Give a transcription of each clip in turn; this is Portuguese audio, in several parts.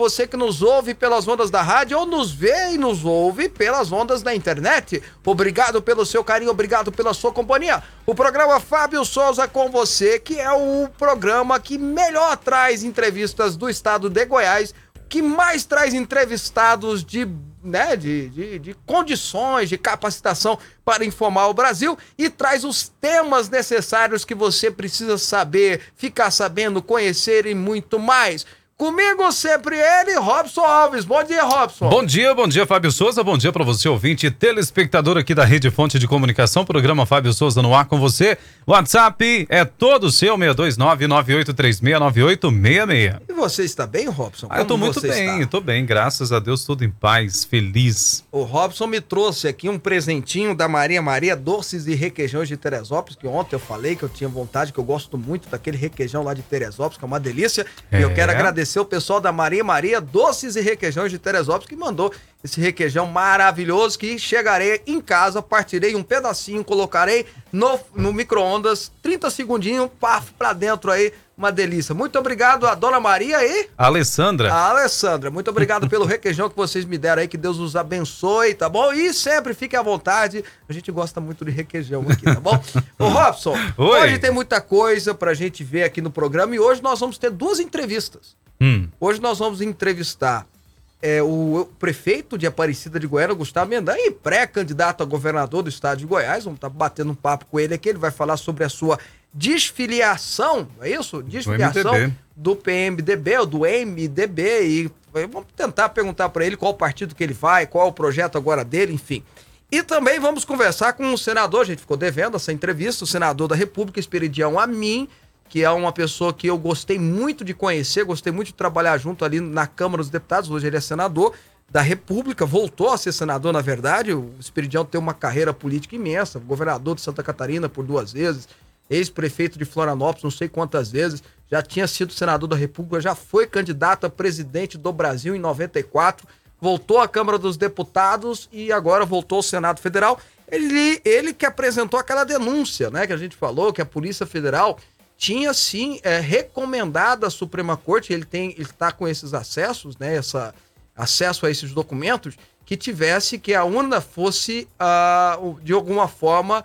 você que nos ouve pelas ondas da rádio ou nos vê e nos ouve pelas ondas da internet. Obrigado pelo seu carinho, obrigado pela sua companhia. O programa Fábio Souza com você, que é o programa que melhor traz entrevistas do estado de Goiás, que mais traz entrevistados de né, de, de, de, condições, de capacitação para informar o Brasil e traz os temas necessários que você precisa saber, ficar sabendo, conhecer e muito mais. Comigo sempre ele, Robson Alves. Bom dia, Robson. Bom dia, bom dia, Fábio Souza. Bom dia para você, ouvinte telespectador aqui da Rede Fonte de Comunicação. Programa Fábio Souza no ar com você. WhatsApp é todo seu, 629-9836-9866. E você está bem, Robson? Ah, eu tô muito bem, está? tô bem, graças a Deus, tudo em paz, feliz. O Robson me trouxe aqui um presentinho da Maria Maria Doces e Requeijões de Teresópolis, que ontem eu falei que eu tinha vontade, que eu gosto muito daquele requeijão lá de Teresópolis, que é uma delícia. É. E eu quero agradecer agradecer o pessoal da Maria Maria Doces e Requeijões de Teresópolis que mandou esse requeijão maravilhoso que chegarei em casa, partirei um pedacinho, colocarei no, no micro-ondas, 30 segundinhos, paf, pra dentro aí, uma delícia. Muito obrigado a Dona Maria e... A Alessandra. A Alessandra, muito obrigado pelo requeijão que vocês me deram aí, que Deus os abençoe, tá bom? E sempre fique à vontade, a gente gosta muito de requeijão aqui, tá bom? Ô Robson, Oi. hoje tem muita coisa pra gente ver aqui no programa e hoje nós vamos ter duas entrevistas. Hum. Hoje nós vamos entrevistar é, o, prefeito de Aparecida de Goiânia, Gustavo Mendanha, pré-candidato a governador do estado de Goiás. Vamos estar tá batendo um papo com ele aqui. Ele vai falar sobre a sua desfiliação, é isso? Desfiliação do, do PMDB ou do MDB. E vamos tentar perguntar para ele qual partido que ele vai, qual é o projeto agora dele, enfim. E também vamos conversar com o senador, a gente ficou devendo essa entrevista, o senador da República, Esperidião Amin, que é uma pessoa que eu gostei muito de conhecer, gostei muito de trabalhar junto ali na Câmara dos Deputados, hoje ele é senador da República, voltou a ser senador, na verdade, o Espiridião tem uma carreira política imensa, governador de Santa Catarina por duas vezes, ex-prefeito de Florianópolis, não sei quantas vezes, já tinha sido senador da República, já foi candidato a presidente do Brasil em 94, voltou à Câmara dos Deputados e agora voltou ao Senado Federal. Ele, ele que apresentou aquela denúncia, né, que a gente falou, que a Polícia Federal tinha sim é, recomendado à Suprema Corte, ele tem, ele está com esses acessos, né, essa, acesso a esses documentos, que tivesse que a urna fosse uh, de alguma forma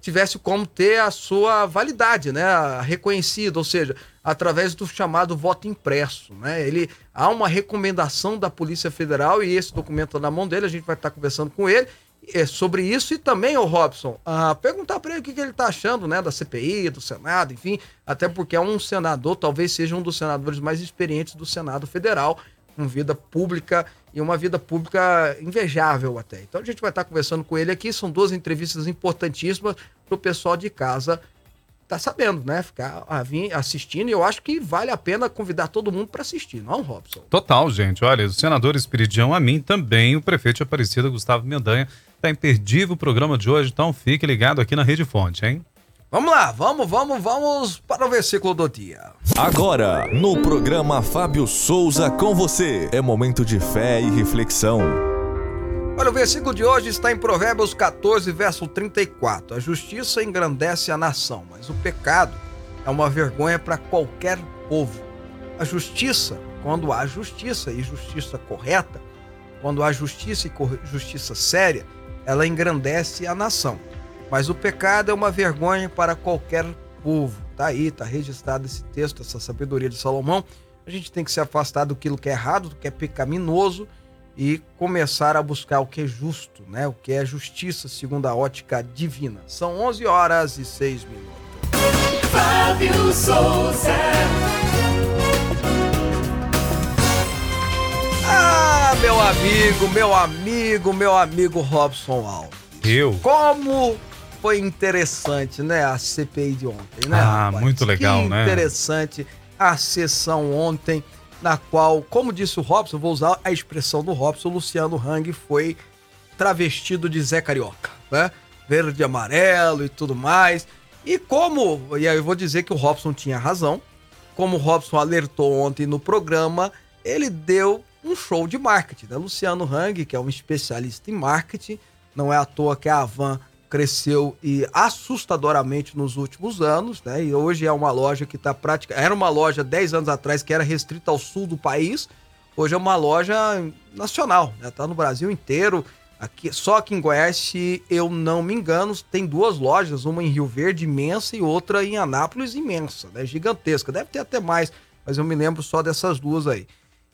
tivesse como ter a sua validade, né, reconhecida, ou seja, através do chamado voto impresso, né? Ele há uma recomendação da Polícia Federal e esse documento está na mão dele, a gente vai estar conversando com ele é, sobre isso e também, o Robson, a perguntar para ele o que, que ele está achando, né, da CPI, do Senado, enfim, até porque é um senador, talvez seja um dos senadores mais experientes do Senado Federal, com vida pública e uma vida pública invejável até. Então a gente vai estar conversando com ele aqui, são duas entrevistas importantíssimas para o pessoal de casa tá sabendo, né? Ficar a, vir assistindo. E eu acho que vale a pena convidar todo mundo para assistir, não, Robson? Total, gente. Olha, o senador Espiridião, a mim também, o prefeito Aparecida, Gustavo Mendanha, tá imperdível o programa de hoje, então fique ligado aqui na Rede Fonte, hein? Vamos lá, vamos, vamos, vamos para o versículo do dia. Agora, no programa Fábio Souza com você, é momento de fé e reflexão. Olha, o versículo de hoje está em Provérbios 14, verso 34. A justiça engrandece a nação, mas o pecado é uma vergonha para qualquer povo. A justiça, quando há justiça e justiça correta, quando há justiça e justiça séria, ela engrandece a nação. Mas o pecado é uma vergonha para qualquer povo. Tá aí, tá registrado esse texto, essa sabedoria de Salomão. A gente tem que se afastar do que é errado, do que é pecaminoso e começar a buscar o que é justo, né? O que é justiça segundo a ótica divina. São 11 horas e 6 minutos. Fábio Souza. Ah, meu amigo, meu amigo, meu amigo Robson Alves. Eu? Como foi interessante, né, a CPI de ontem, né? Ah, rapaz? muito legal, que né? Interessante a sessão ontem, na qual, como disse o Robson, vou usar a expressão do Robson, Luciano Hang foi travestido de Zé Carioca, né? Verde e amarelo e tudo mais. E como, e aí eu vou dizer que o Robson tinha razão, como o Robson alertou ontem no programa, ele deu um show de marketing, né? Luciano Hang, que é um especialista em marketing, não é à toa que a Avan cresceu e assustadoramente nos últimos anos, né? E hoje é uma loja que está prática. Era uma loja 10 anos atrás que era restrita ao sul do país. Hoje é uma loja nacional, né? Tá no Brasil inteiro. Aqui, só aqui em Goiás, se eu não me engano, tem duas lojas, uma em Rio Verde imensa e outra em Anápolis imensa, né? Gigantesca. Deve ter até mais, mas eu me lembro só dessas duas aí.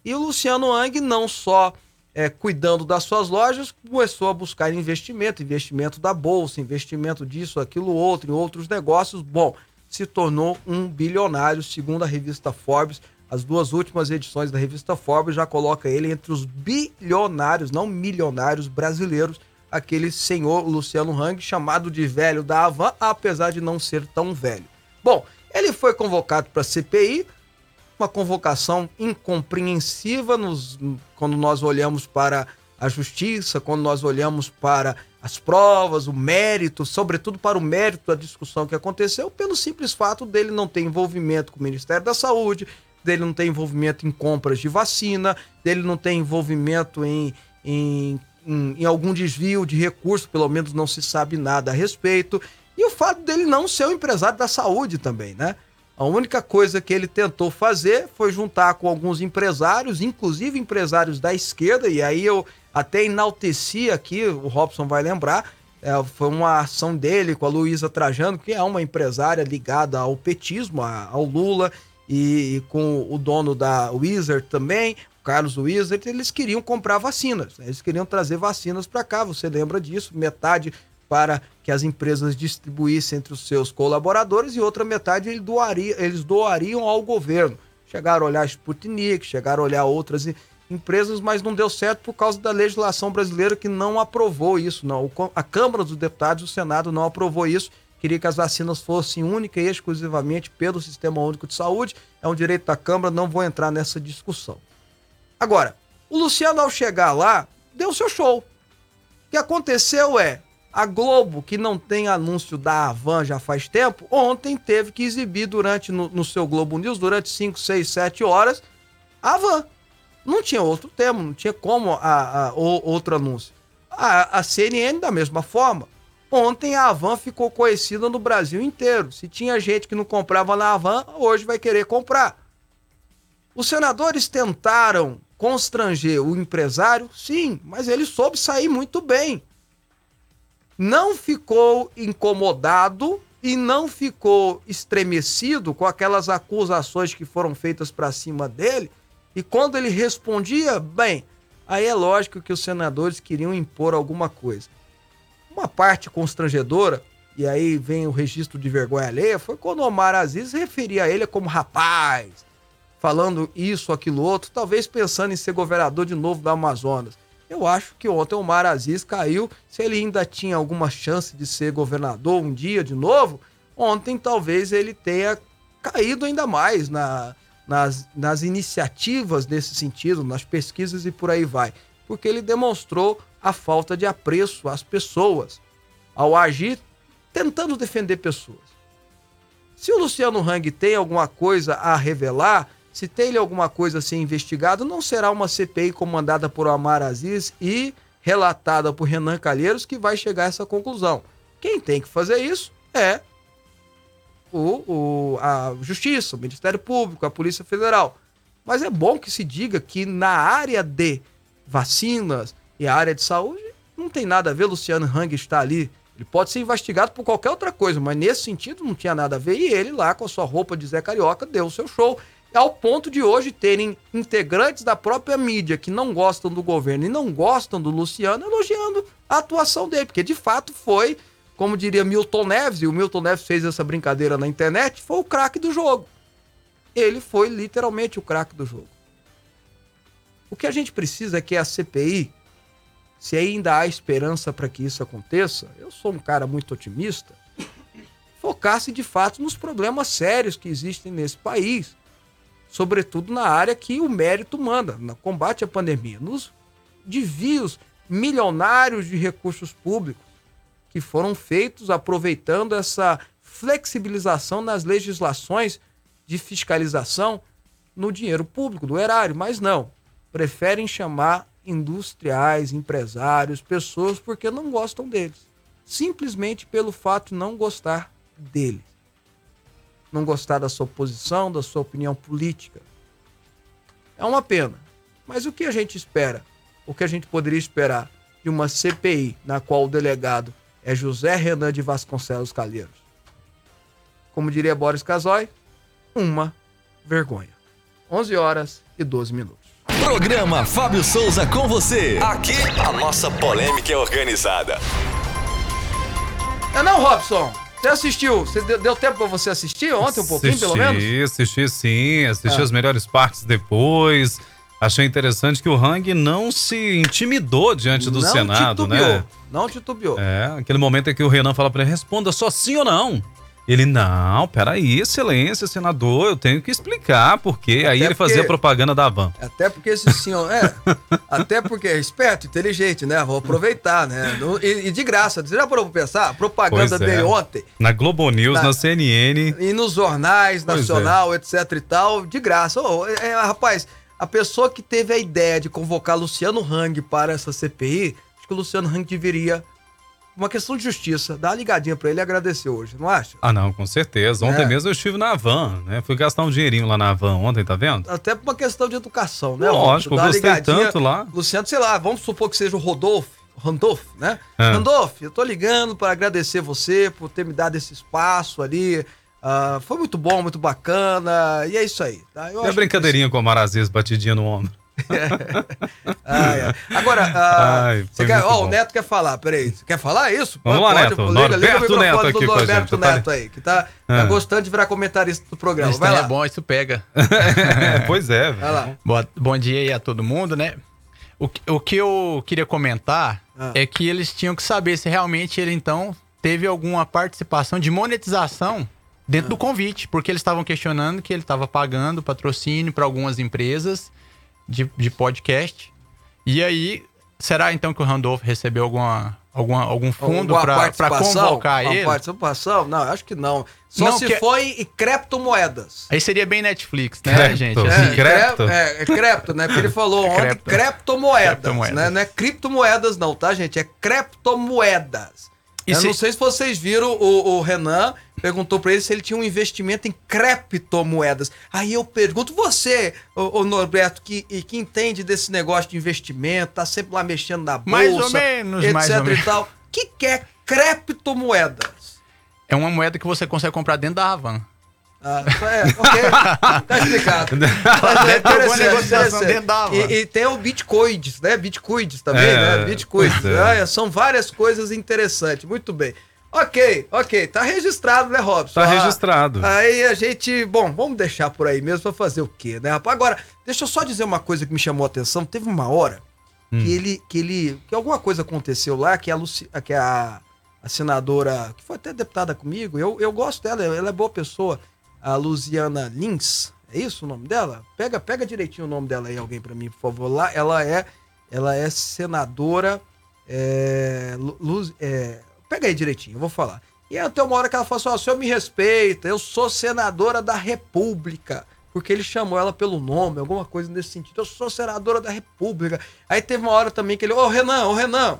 E o Luciano Ang não só é, cuidando das suas lojas, começou a buscar investimento, investimento da bolsa, investimento disso, aquilo, outro, em outros negócios. Bom, se tornou um bilionário, segundo a revista Forbes. As duas últimas edições da revista Forbes já coloca ele entre os bilionários, não milionários brasileiros, aquele senhor Luciano Hang, chamado de velho da Havan, apesar de não ser tão velho. Bom, ele foi convocado para a CPI, uma convocação incompreensiva nos, quando nós olhamos para a justiça, quando nós olhamos para as provas, o mérito, sobretudo para o mérito da discussão que aconteceu, pelo simples fato dele não ter envolvimento com o Ministério da Saúde, dele não ter envolvimento em compras de vacina, dele não ter envolvimento em, em, em, em algum desvio de recurso, pelo menos não se sabe nada a respeito, e o fato dele não ser um empresário da saúde também, né? A única coisa que ele tentou fazer foi juntar com alguns empresários, inclusive empresários da esquerda, e aí eu até enalteci aqui, o Robson vai lembrar, é, foi uma ação dele com a Luísa Trajano, que é uma empresária ligada ao petismo, a, ao Lula, e, e, com o dono da Wizard também, Carlos Wizard, eles queriam comprar vacinas, né? eles queriam trazer vacinas para cá, você lembra disso, metade para que as empresas distribuíssem entre os seus colaboradores e outra metade eles, doaria, eles doariam ao governo. Chegaram a olhar Sputnik, chegaram a olhar outras empresas, mas não deu certo por causa da legislação brasileira que não aprovou isso. Não. A Câmara dos Deputados, o Senado não aprovou isso. Queria que as vacinas fossem única e exclusivamente pelo Sistema Único de Saúde. É um direito da Câmara, não vou entrar nessa discussão. Agora, o Luciano, ao chegar lá, deu seu show. O que aconteceu é, a Globo, que não tem anúncio da Avan já faz tempo, ontem teve que exibir durante no, no seu Globo News, durante 5, 6, 7 horas, a Avan. Não tinha outro termo, não tinha como a, a, outro anúncio. A, a CNN, da mesma forma. Ontem a Avan ficou conhecida no Brasil inteiro. Se tinha gente que não comprava na Avan, hoje vai querer comprar. Os senadores tentaram constranger o empresário, sim, mas ele soube sair muito bem não ficou incomodado e não ficou estremecido com aquelas acusações que foram feitas para cima dele. E quando ele respondia, bem, aí é lógico que os senadores queriam impor alguma coisa. Uma parte constrangedora, e aí vem o registro de vergonha alheia, foi quando Omar Aziz referia a ele como rapaz, falando isso, aquilo, outro, talvez pensando em ser governador de novo do Amazonas. Eu acho que ontem o Mar Aziz caiu. Se ele ainda tinha alguma chance de ser governador um dia de novo, ontem talvez ele tenha caído ainda mais na, nas, nas iniciativas nesse sentido, nas pesquisas e por aí vai. Porque ele demonstrou a falta de apreço às pessoas ao agir tentando defender pessoas. Se o Luciano Hang tem alguma coisa a revelar, se tem alguma coisa a ser investigado, não será uma CPI comandada por Omar Aziz e relatada por Renan Calheiros que vai chegar a essa conclusão. Quem tem que fazer isso é o, o, a Justiça, o Ministério Público, a Polícia Federal. Mas é bom que se diga que na área de vacinas e a área de saúde não tem nada a ver Luciano Hang estar ali. Ele pode ser investigado por qualquer outra coisa, mas nesse sentido não tinha nada a ver. E ele lá, com a sua roupa de Zé Carioca, deu o seu show ao ponto de hoje terem integrantes da própria mídia que não gostam do governo e não gostam do Luciano elogiando a atuação dele, porque de fato foi, como diria Milton Neves, e o Milton Neves fez essa brincadeira na internet, foi o craque do jogo. Ele foi literalmente o craque do jogo. O que a gente precisa é que a CPI, se ainda há esperança para que isso aconteça, eu sou um cara muito otimista, focasse de fato nos problemas sérios que existem nesse país sobretudo na área que o mérito manda, no combate à pandemia, nos desvios milionários de recursos públicos que foram feitos aproveitando essa flexibilização nas legislações de fiscalização no dinheiro público, do erário, mas não. Preferem chamar industriais, empresários, pessoas porque não gostam deles. Simplesmente pelo fato de não gostar deles não gostar da sua posição, da sua opinião política. É uma pena. Mas o que a gente espera? O que a gente poderia esperar de uma CPI na qual o delegado é José Renan de Vasconcelos Calheiros? Como diria Boris Casoy, uma vergonha. 11 horas e 12 minutos. Programa Fábio Souza com você. Aqui a nossa polêmica é organizada. É não, Robson? Você assistiu? Você deu, deu tempo pra você assistir ontem um pouquinho, assisti, pelo menos? Assisti sim, assisti ah. as melhores partes depois. Achei interessante que o Hang não se intimidou diante do não Senado, titubeou, né? Não titubeou. É, aquele momento em que o Renan fala para ele, responda só sim ou não. Ele, não, peraí, excelência, senador, eu tenho que explicar porque Até aí ele porque, fazia propaganda da van. Até porque esse senhor, é, até porque é esperto, inteligente, né? Vou aproveitar, né? E, e de graça, você já parou pra pensar? Propaganda é. dele ontem. Na Globo News, na, na CNN. E nos jornais, pois nacional, é. etc e tal, de graça. Oh, é, rapaz, a pessoa que teve a ideia de convocar Luciano Hang para essa CPI, acho que o Luciano Hang deveria uma questão de justiça. Dá uma ligadinha pra ele e agradecer hoje, não acha? Ah, não, com certeza. Ontem é. mesmo eu estive na van, né? Fui gastar um dinheirinho lá na van ontem, tá vendo? Até por uma questão de educação, né? Lógico, eu gostei tanto lá. Luciano, sei lá, vamos supor que seja o Rodolfo. Randolph, né? É. Randolph, eu tô ligando para agradecer você por ter me dado esse espaço ali. Uh, foi muito bom, muito bacana. E é isso aí. Tá? Eu e a brincadeirinha com a Marazês batidinha no ombro. ah, é. Agora, uh, Ai, quer, oh, o Neto quer falar, peraí. Você quer falar isso? Vamos Pode, lá, Neto. Liga, liga Norberto Neto aqui do Norberto tá Neto aí, que tá, tá ah. gostando de virar comentarista do programa. Isso Vai lá. é bom, isso pega. pois é. Lá. Boa, bom dia aí a todo mundo, né? O, o que eu queria comentar ah. é que eles tinham que saber se realmente ele, então, teve alguma participação de monetização dentro ah. do convite, porque eles estavam questionando que ele estava pagando patrocínio para algumas empresas de, de podcast. E aí, será então que o Randolph recebeu alguma, alguma, algum fundo para convocar ele? participação? Não, acho que não. Só não, se que... foi criptomoedas. Aí seria bem Netflix, né, crepto. gente? Assim, é, crepto? É, é crepto, né? Porque ele falou ontem crepto. criptomoedas, criptomoedas. Né? Não é criptomoedas não, tá, gente? É criptomoedas. Eu se... não sei se vocês viram o, o Renan perguntou para ele se ele tinha um investimento em criptomoedas. Aí eu pergunto, você, o, o Norberto, que, que entende desse negócio de investimento, tá sempre lá mexendo na bolsa, mais ou menos, etc mais ou e tal. O que, que é criptomoedas? É uma moeda que você consegue comprar dentro da Havan. Ah, é, ok. tá explicado. Mas é interessante, E, e, tem o Bitcoins, né? Bitcoins também, é, né? Bitcoins. É. Ah, são várias coisas interessantes. Muito bem. Ok, ok, tá registrado, né, Robson? Tá registrado. Aí a gente, bom, vamos deixar por aí mesmo pra fazer o quê, né, rapaz? Agora, deixa eu só dizer uma coisa que me chamou a atenção. Teve uma hora hum. que ele, que ele, que alguma coisa aconteceu lá, que a, Luci, que a, a senadora, que foi até deputada comigo, eu, eu gosto dela, ela é boa pessoa, a Luciana Lins, é isso o nome dela? Pega, pega direitinho o nome dela aí, alguém para mim, por favor. Lá, ela é, ela é senadora, é, Luz, é Pega aí direitinho, eu vou falar. E até uma hora que ela falou assim: ó, oh, o senhor me respeita, eu sou senadora da República. Porque ele chamou ela pelo nome, alguma coisa nesse sentido. Eu sou senadora da República. Aí teve uma hora também que ele, ô oh, Renan, ô oh, Renan,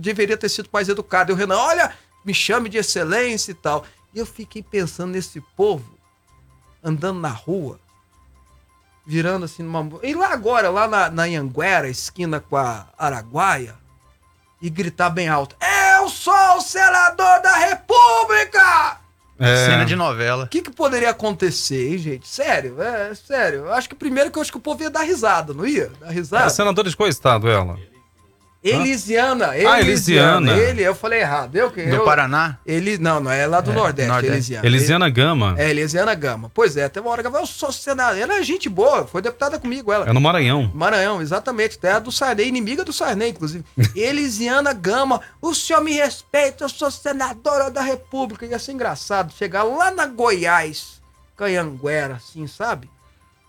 deveria ter sido mais educado. E o Renan, olha, me chame de excelência e tal. E eu fiquei pensando nesse povo andando na rua, virando assim numa. E lá agora, lá na, na Anguera, esquina com a Araguaia, e gritar bem alto: Eu sou o senador da República! É. Cena de novela. O que, que poderia acontecer, hein, gente? Sério, é sério. Eu acho que primeiro que eu acho que o povo ia dar risada, não ia? Dar risada. É senadora de qual estado ela? Elisiana. Ah, Elisiana. Ele, eu falei errado. Eu, Do eu, Paraná? Ele, não, não, é lá do é, Nordeste, Nordeste, Elisiana. Elisiana Gama. É, Elisiana Gama. Pois é, teve uma hora que eu sou senadora. Ela é gente boa, foi deputada comigo, ela. É no Maranhão. Maranhão, exatamente. Terra do Sarney, inimiga do Sarney, inclusive. Elisiana Gama, o senhor me respeita, eu sou senadora da República. Ia ser engraçado chegar lá na Goiás, Canhanguera, assim, sabe?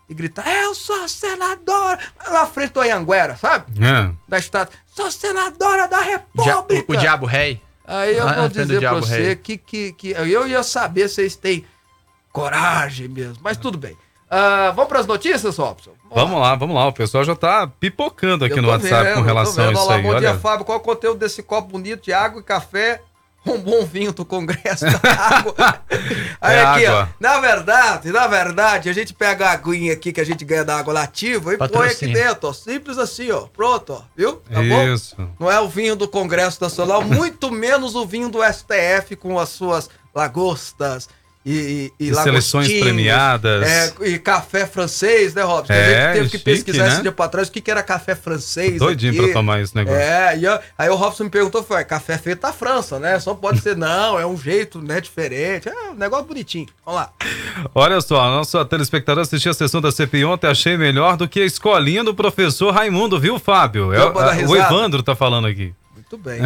E gritar: Eu sou senadora! Lá frente do Anhanguera, sabe? É. Da estátua. Sou senadora da República! O, o Diabo Rei. Aí eu ah, vou dizer pra você que, que, que eu ia saber se vocês têm coragem mesmo. Mas tudo bem. Uh, vamos para as notícias, Robson? Vamos, vamos lá. lá. vamos lá. O pessoal já tá pipocando aqui no WhatsApp vendo, com relação a isso aí. Bom Olha... dia, Fábio. Qual é o conteúdo desse copo bonito de água e café um bom vinho do Congresso da água. Aí é aqui, água. ó. Na verdade, na verdade, a gente pega a aguinha aqui que a gente ganha da água nativa e Patrocínio. põe aqui dentro, ó. Simples assim, ó. Pronto, ó. Viu? Tá Isso. bom? Não é o vinho do Congresso Nacional, muito menos o vinho do STF com as suas lagostas, e, e, e seleções premiadas. É, e café francês, né, Robson? É, a gente teve que chique, pesquisar né? esse dia pra trás o que, que era café francês. Doidinho aqui. pra tomar esse negócio. É, e eu, aí o Robson me perguntou: foi, café feito na França, né? Só pode ser, não, é um jeito, né, diferente. É um negócio bonitinho. Vamos lá. Olha só, nosso telespectador assistiu a sessão da CPI ontem, achei melhor do que a escolinha do professor Raimundo, viu, Fábio? É, o Evandro tá falando aqui. Muito bem.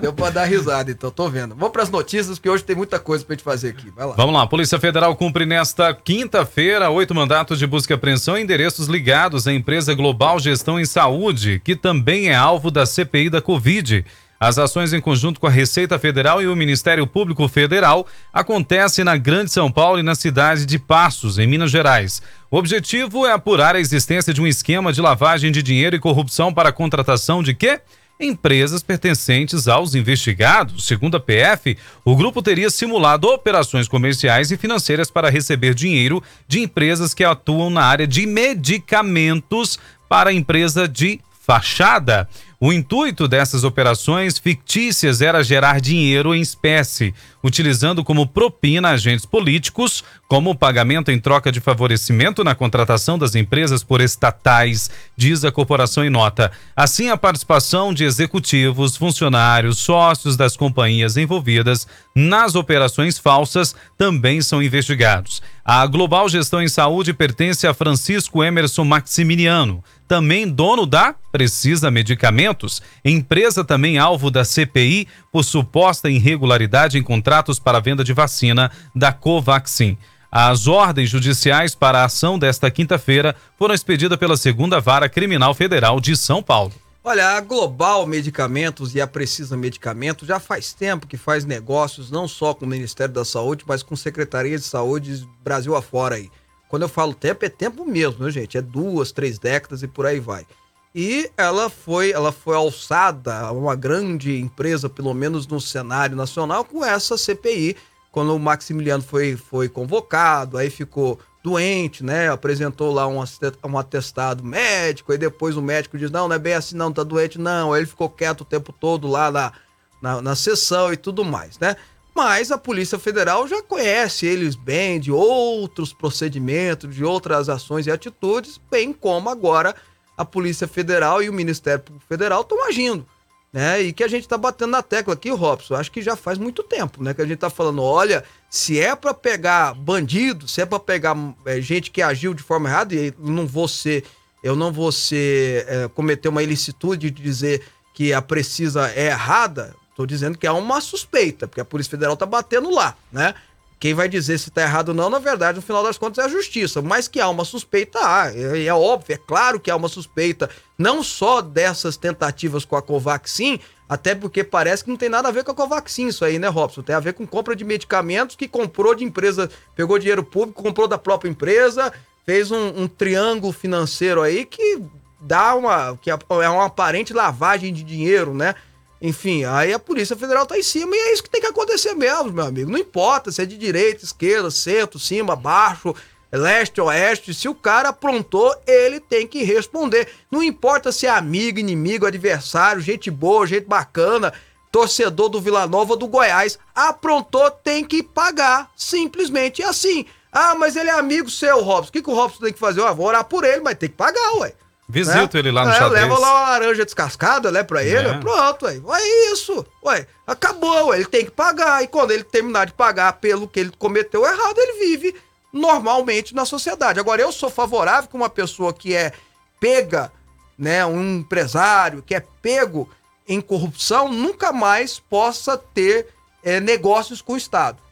Deu pra dar risada, então, tô vendo. Vamos pras notícias, que hoje tem muita coisa pra gente fazer aqui. Vai lá. Vamos lá. Polícia Federal cumpre nesta quinta-feira oito mandatos de busca e apreensão em endereços ligados à empresa Global Gestão em Saúde, que também é alvo da CPI da Covid. As ações em conjunto com a Receita Federal e o Ministério Público Federal acontecem na Grande São Paulo e na cidade de Passos, em Minas Gerais. O objetivo é apurar a existência de um esquema de lavagem de dinheiro e corrupção para a contratação de quê? Empresas pertencentes aos investigados. Segundo a PF, o grupo teria simulado operações comerciais e financeiras para receber dinheiro de empresas que atuam na área de medicamentos para a empresa de fachada. O intuito dessas operações fictícias era gerar dinheiro em espécie, utilizando como propina agentes políticos, como pagamento em troca de favorecimento na contratação das empresas por estatais, diz a corporação em nota. Assim, a participação de executivos, funcionários, sócios das companhias envolvidas nas operações falsas também são investigados. A Global Gestão em Saúde pertence a Francisco Emerson Maximiliano também dono da Precisa Medicamentos, empresa também alvo da CPI por suposta irregularidade em contratos para venda de vacina da Covaxin. As ordens judiciais para a ação desta quinta-feira foram expedidas pela Segunda Vara Criminal Federal de São Paulo. Olha, a Global Medicamentos e a Precisa Medicamentos já faz tempo que faz negócios não só com o Ministério da Saúde, mas com Secretaria de Saúde Brasil afora aí. Quando eu falo tempo, é tempo mesmo, né, gente? É duas, três décadas e por aí vai. E ela foi, ela foi alçada a uma grande empresa, pelo menos no cenário nacional, com essa CPI. Quando o Maximiliano foi, foi convocado, aí ficou doente, né? Apresentou lá um, um atestado médico, aí depois o médico diz: não, não é bem assim, não, tá doente, não. Aí ele ficou quieto o tempo todo lá na, na, na sessão e tudo mais, né? Mas a Polícia Federal já conhece eles bem de outros procedimentos, de outras ações e atitudes, bem como agora a Polícia Federal e o Ministério Público Federal estão agindo. Né? E que a gente está batendo na tecla aqui, Robson, acho que já faz muito tempo, né? Que a gente está falando, olha, se é para pegar bandido, se é para pegar é, gente que agiu de forma errada, e não vou ser, eu não vou ser, é, cometer uma ilicitude de dizer que a precisa é errada, Estou dizendo que há uma suspeita, porque a Polícia Federal está batendo lá, né? Quem vai dizer se está errado ou não, na verdade, no final das contas, é a justiça. Mas que há uma suspeita, há. É, é, óbvio, é claro que há uma suspeita, não só dessas tentativas com a Covaxin, até porque parece que não tem nada a ver com a Covaxin isso aí, né, Robson? Tem a ver com compra de medicamentos que comprou de empresa, pegou dinheiro público, comprou da própria empresa, fez um, um triângulo financeiro aí que dá uma. que é, é uma aparente lavagem de dinheiro, né? Enfim, aí a Polícia Federal tá em cima e é isso que tem que acontecer mesmo, meu amigo. Não importa se é de direita, esquerda, centro, cima, baixo, leste, oeste. Se o cara aprontou, ele tem que responder. Não importa se é amigo, inimigo, adversário, gente boa, gente bacana, torcedor do Vila Nova do Goiás. Aprontou, tem que pagar. Simplesmente assim. Ah, mas ele é amigo seu, Robson. O que, que o Robson tem que fazer? Eu vou orar por ele, mas tem que pagar, ué. Visito né? ele lá no é, xadrez. Leva lá uma laranja descascada, né, pra ele. É. Pronto, ué. É isso. Ué, acabou, ué. Ele tem que pagar. E quando ele terminar de pagar pelo que ele cometeu errado, ele vive normalmente na sociedade. Agora, eu sou favorável que uma pessoa que é pega, né, um empresário que é pego em corrupção, nunca mais possa ter é, negócios com o Estado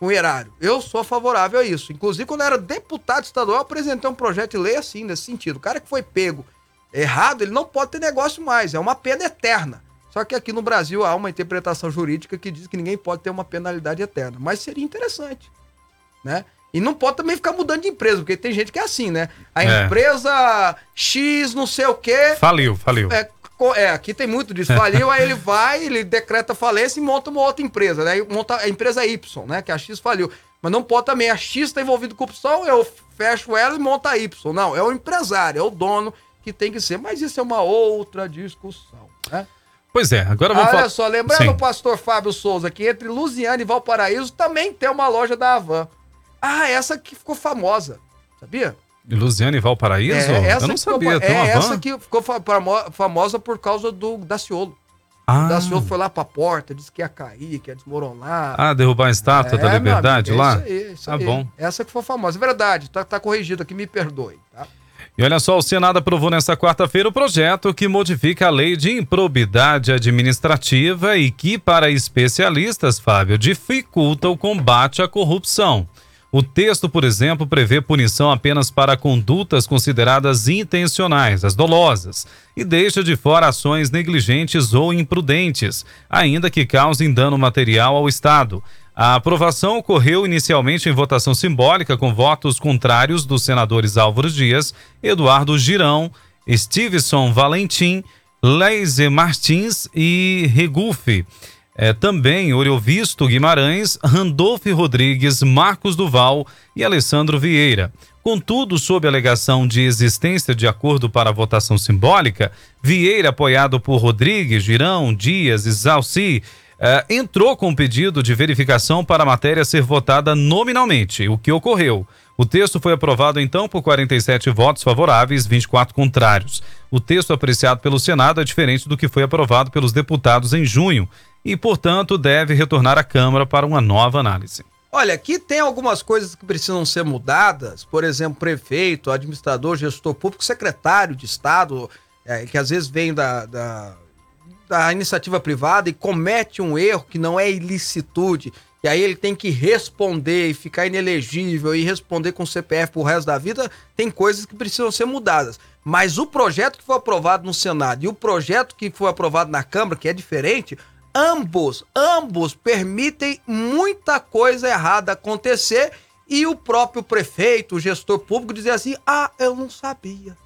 com o erário. Eu sou favorável a isso. Inclusive, quando eu era deputado estadual, eu apresentei um projeto de lei assim, nesse sentido. O cara que foi pego errado, ele não pode ter negócio mais. É uma pena eterna. Só que aqui no Brasil há uma interpretação jurídica que diz que ninguém pode ter uma penalidade eterna. Mas seria interessante, né? E não pode também ficar mudando de empresa, porque tem gente que é assim, né? A é. empresa X, não sei o quê. Faliu, faliu. É, É, aqui tem muito disso. Faliu, aí ele vai, ele decreta falência e monta uma outra empresa, né? Monta a empresa Y, né? Que a X faliu. Mas não pode também, a X está envolvido com corrupção, eu fecho ela e monto a Y. Não, é o empresário, é o dono que tem que ser. Mas isso é uma outra discussão, né? Pois é, agora vamos falar. Olha só, lembrando Sim. o pastor Fábio Souza que entre Lusiana e Valparaíso também tem uma loja da Avan. Ah, essa que ficou famosa, sabia? Luziane e Valparaíso? É, essa Eu não sabia. Ficou, é essa que ficou famosa por causa do Daciolo. Ah. O Daciolo foi lá pra porta, disse que ia cair, que ia desmoronar. Ah, derrubar a estátua é, da liberdade amigo, é lá? Isso aí, isso ah, aí. bom. Essa que foi famosa. É verdade, tá, tá corrigido aqui, me perdoe, tá? E olha só, o Senado aprovou nesta quarta-feira o projeto que modifica a lei de improbidade administrativa e que, para especialistas, Fábio, dificulta o combate à corrupção. O texto, por exemplo, prevê punição apenas para condutas consideradas intencionais, as dolosas, e deixa de fora ações negligentes ou imprudentes, ainda que causem dano material ao Estado. A aprovação ocorreu inicialmente em votação simbólica com votos contrários dos senadores Álvaro Dias, Eduardo Girão, Stevenson Valentim, Leise Martins e Regufe. É, também Oriovisto Guimarães, Randolph Rodrigues, Marcos Duval e Alessandro Vieira. Contudo, sob alegação de existência de acordo para votação simbólica, Vieira, apoiado por Rodrigues, Girão, Dias e Zalci, é, entrou com pedido de verificação para a matéria ser votada nominalmente, o que ocorreu. O texto foi aprovado então por 47 votos favoráveis, 24 contrários. O texto apreciado pelo Senado é diferente do que foi aprovado pelos deputados em junho e, portanto, deve retornar à Câmara para uma nova análise. Olha, aqui tem algumas coisas que precisam ser mudadas, por exemplo, prefeito, administrador, gestor público, secretário de Estado, é, que às vezes vem da, da, da iniciativa privada e comete um erro que não é ilicitude, e aí ele tem que responder e ficar inelegível e responder com CPF pro resto da vida, tem coisas que precisam ser mudadas. Mas o projeto que foi aprovado no Senado e o projeto que foi aprovado na Câmara, que é diferente, ambos, ambos permitem muita coisa errada acontecer e o próprio prefeito, o gestor público dizer assim: "Ah, eu não sabia".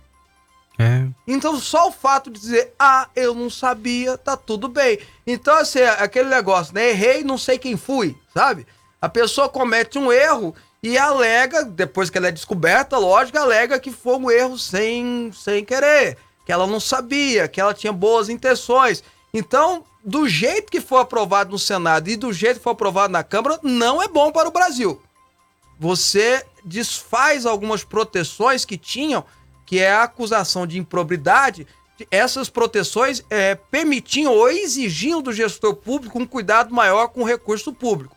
É. Então só o fato de dizer: "Ah, eu não sabia", tá tudo bem. Então assim, é aquele negócio, né? Errei, não sei quem fui, sabe? A pessoa comete um erro e alega, depois que ela é descoberta, lógico, alega que foi um erro sem, sem querer, que ela não sabia, que ela tinha boas intenções. Então, do jeito que foi aprovado no Senado e do jeito que foi aprovado na Câmara, não é bom para o Brasil. Você desfaz algumas proteções que tinham, que é a acusação de improbidade. Essas proteções é, permitiam ou exigiam do gestor público um cuidado maior com o recurso público.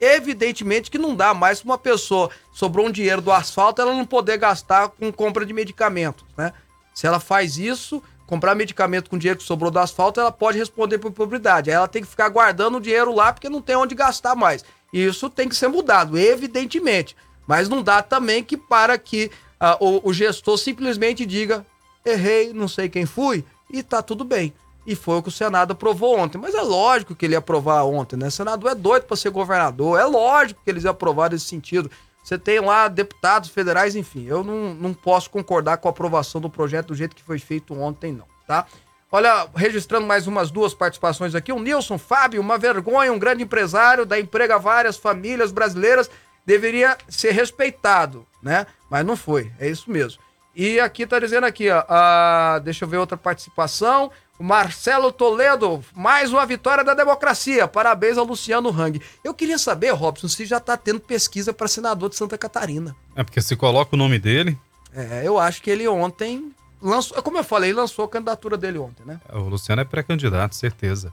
Evidentemente que não dá mais uma pessoa sobrou um dinheiro do asfalto ela não poder gastar com compra de medicamentos, né? Se ela faz isso, comprar medicamento com dinheiro que sobrou do asfalto, ela pode responder por propriedade. Aí ela tem que ficar guardando o dinheiro lá porque não tem onde gastar mais. E isso tem que ser mudado, evidentemente. Mas não dá também que para que uh, o, o, gestor simplesmente diga: errei, não sei quem fui, e tá tudo bem. E foi o que o Senado aprovou ontem. Mas é lógico que ele ia aprovar ontem, né? O Senado é doido para ser governador, é lógico que eles iam aprovar nesse sentido. Você tem lá deputados federais, enfim. Eu não, não posso concordar com a aprovação do projeto do jeito que foi feito ontem, não, tá? Olha, registrando mais umas duas participações aqui. O Nilson Fábio, uma vergonha, um grande empresário, da emprego a várias famílias brasileiras, deveria ser respeitado, né? Mas não foi, é isso mesmo. E aqui tá dizendo aqui, ó, uh, deixa eu ver outra participação. Marcelo Toledo, mais uma vitória da democracia. Parabéns ao Luciano Hang. Eu queria saber, Robson, se já está tendo pesquisa para senador de Santa Catarina. É porque se coloca o nome dele. É, eu acho que ele ontem lançou, como eu falei, lançou a candidatura dele ontem, né? O Luciano é pré-candidato, certeza.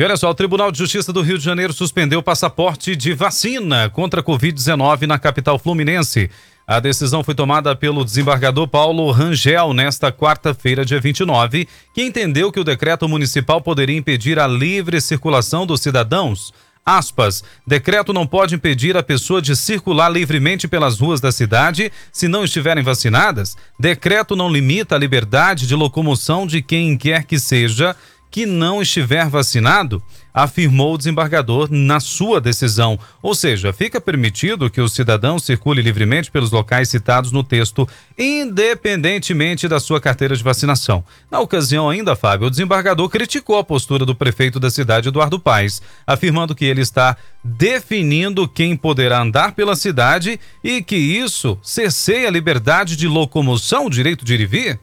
E olha só, o Tribunal de Justiça do Rio de Janeiro suspendeu o passaporte de vacina contra a Covid-19 na capital fluminense. A decisão foi tomada pelo desembargador Paulo Rangel nesta quarta-feira, dia 29, que entendeu que o decreto municipal poderia impedir a livre circulação dos cidadãos. Aspas, decreto não pode impedir a pessoa de circular livremente pelas ruas da cidade se não estiverem vacinadas. Decreto não limita a liberdade de locomoção de quem quer que seja que não estiver vacinado, afirmou o desembargador na sua decisão. Ou seja, fica permitido que o cidadão circule livremente pelos locais citados no texto, independentemente da sua carteira de vacinação. Na ocasião, ainda, Fábio, o desembargador criticou a postura do prefeito da cidade, Eduardo Paes, afirmando que ele está definindo quem poderá andar pela cidade e que isso cerceia a liberdade de locomoção, o direito de ir e vir?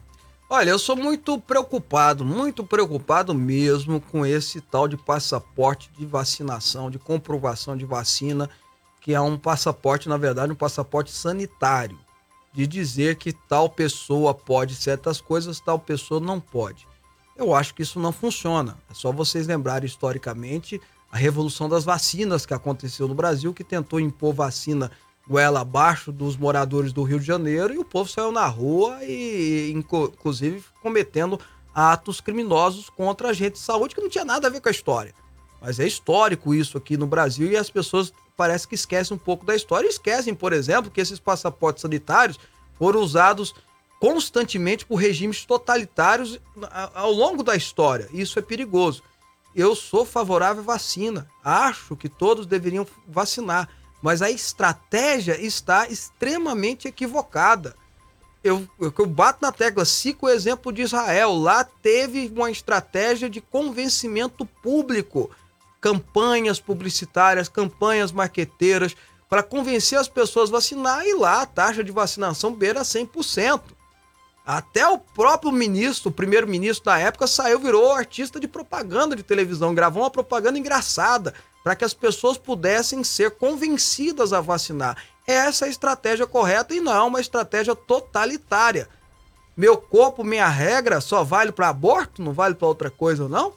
Olha, eu sou muito preocupado, muito preocupado mesmo com esse tal de passaporte de vacinação, de comprovação de vacina, que é um passaporte, na verdade, um passaporte sanitário, de dizer que tal pessoa pode certas coisas, tal pessoa não pode. Eu acho que isso não funciona. É só vocês lembrarem historicamente a revolução das vacinas que aconteceu no Brasil, que tentou impor vacina goela abaixo dos moradores do Rio de Janeiro e o povo saiu na rua e, inclusive, cometendo atos criminosos contra a gente de saúde que não tinha nada a ver com a história. Mas é histórico isso aqui no Brasil e as pessoas parece que esquecem um pouco da história. Esquecem, por exemplo, que esses passaportes sanitários foram usados constantemente por regimes totalitários ao longo da história. Isso é perigoso. Eu sou favorável à vacina. Acho que todos deveriam vacinar mas a estratégia está extremamente equivocada. Eu, eu, bato na tecla, cito o exemplo de Israel. Lá teve uma estratégia de convencimento público, campanhas publicitárias, campanhas marqueteiras, para convencer as pessoas a vacinar, e lá a taxa de vacinação beira 100%. Até o próprio ministro, o primeiro-ministro da época, saiu, virou artista de propaganda de televisão, gravou uma propaganda engraçada, para que as pessoas pudessem ser convencidas a vacinar. Essa é a estratégia correta e não é uma estratégia totalitária. Meu corpo, minha regra, só vale para aborto, não vale para outra coisa, não?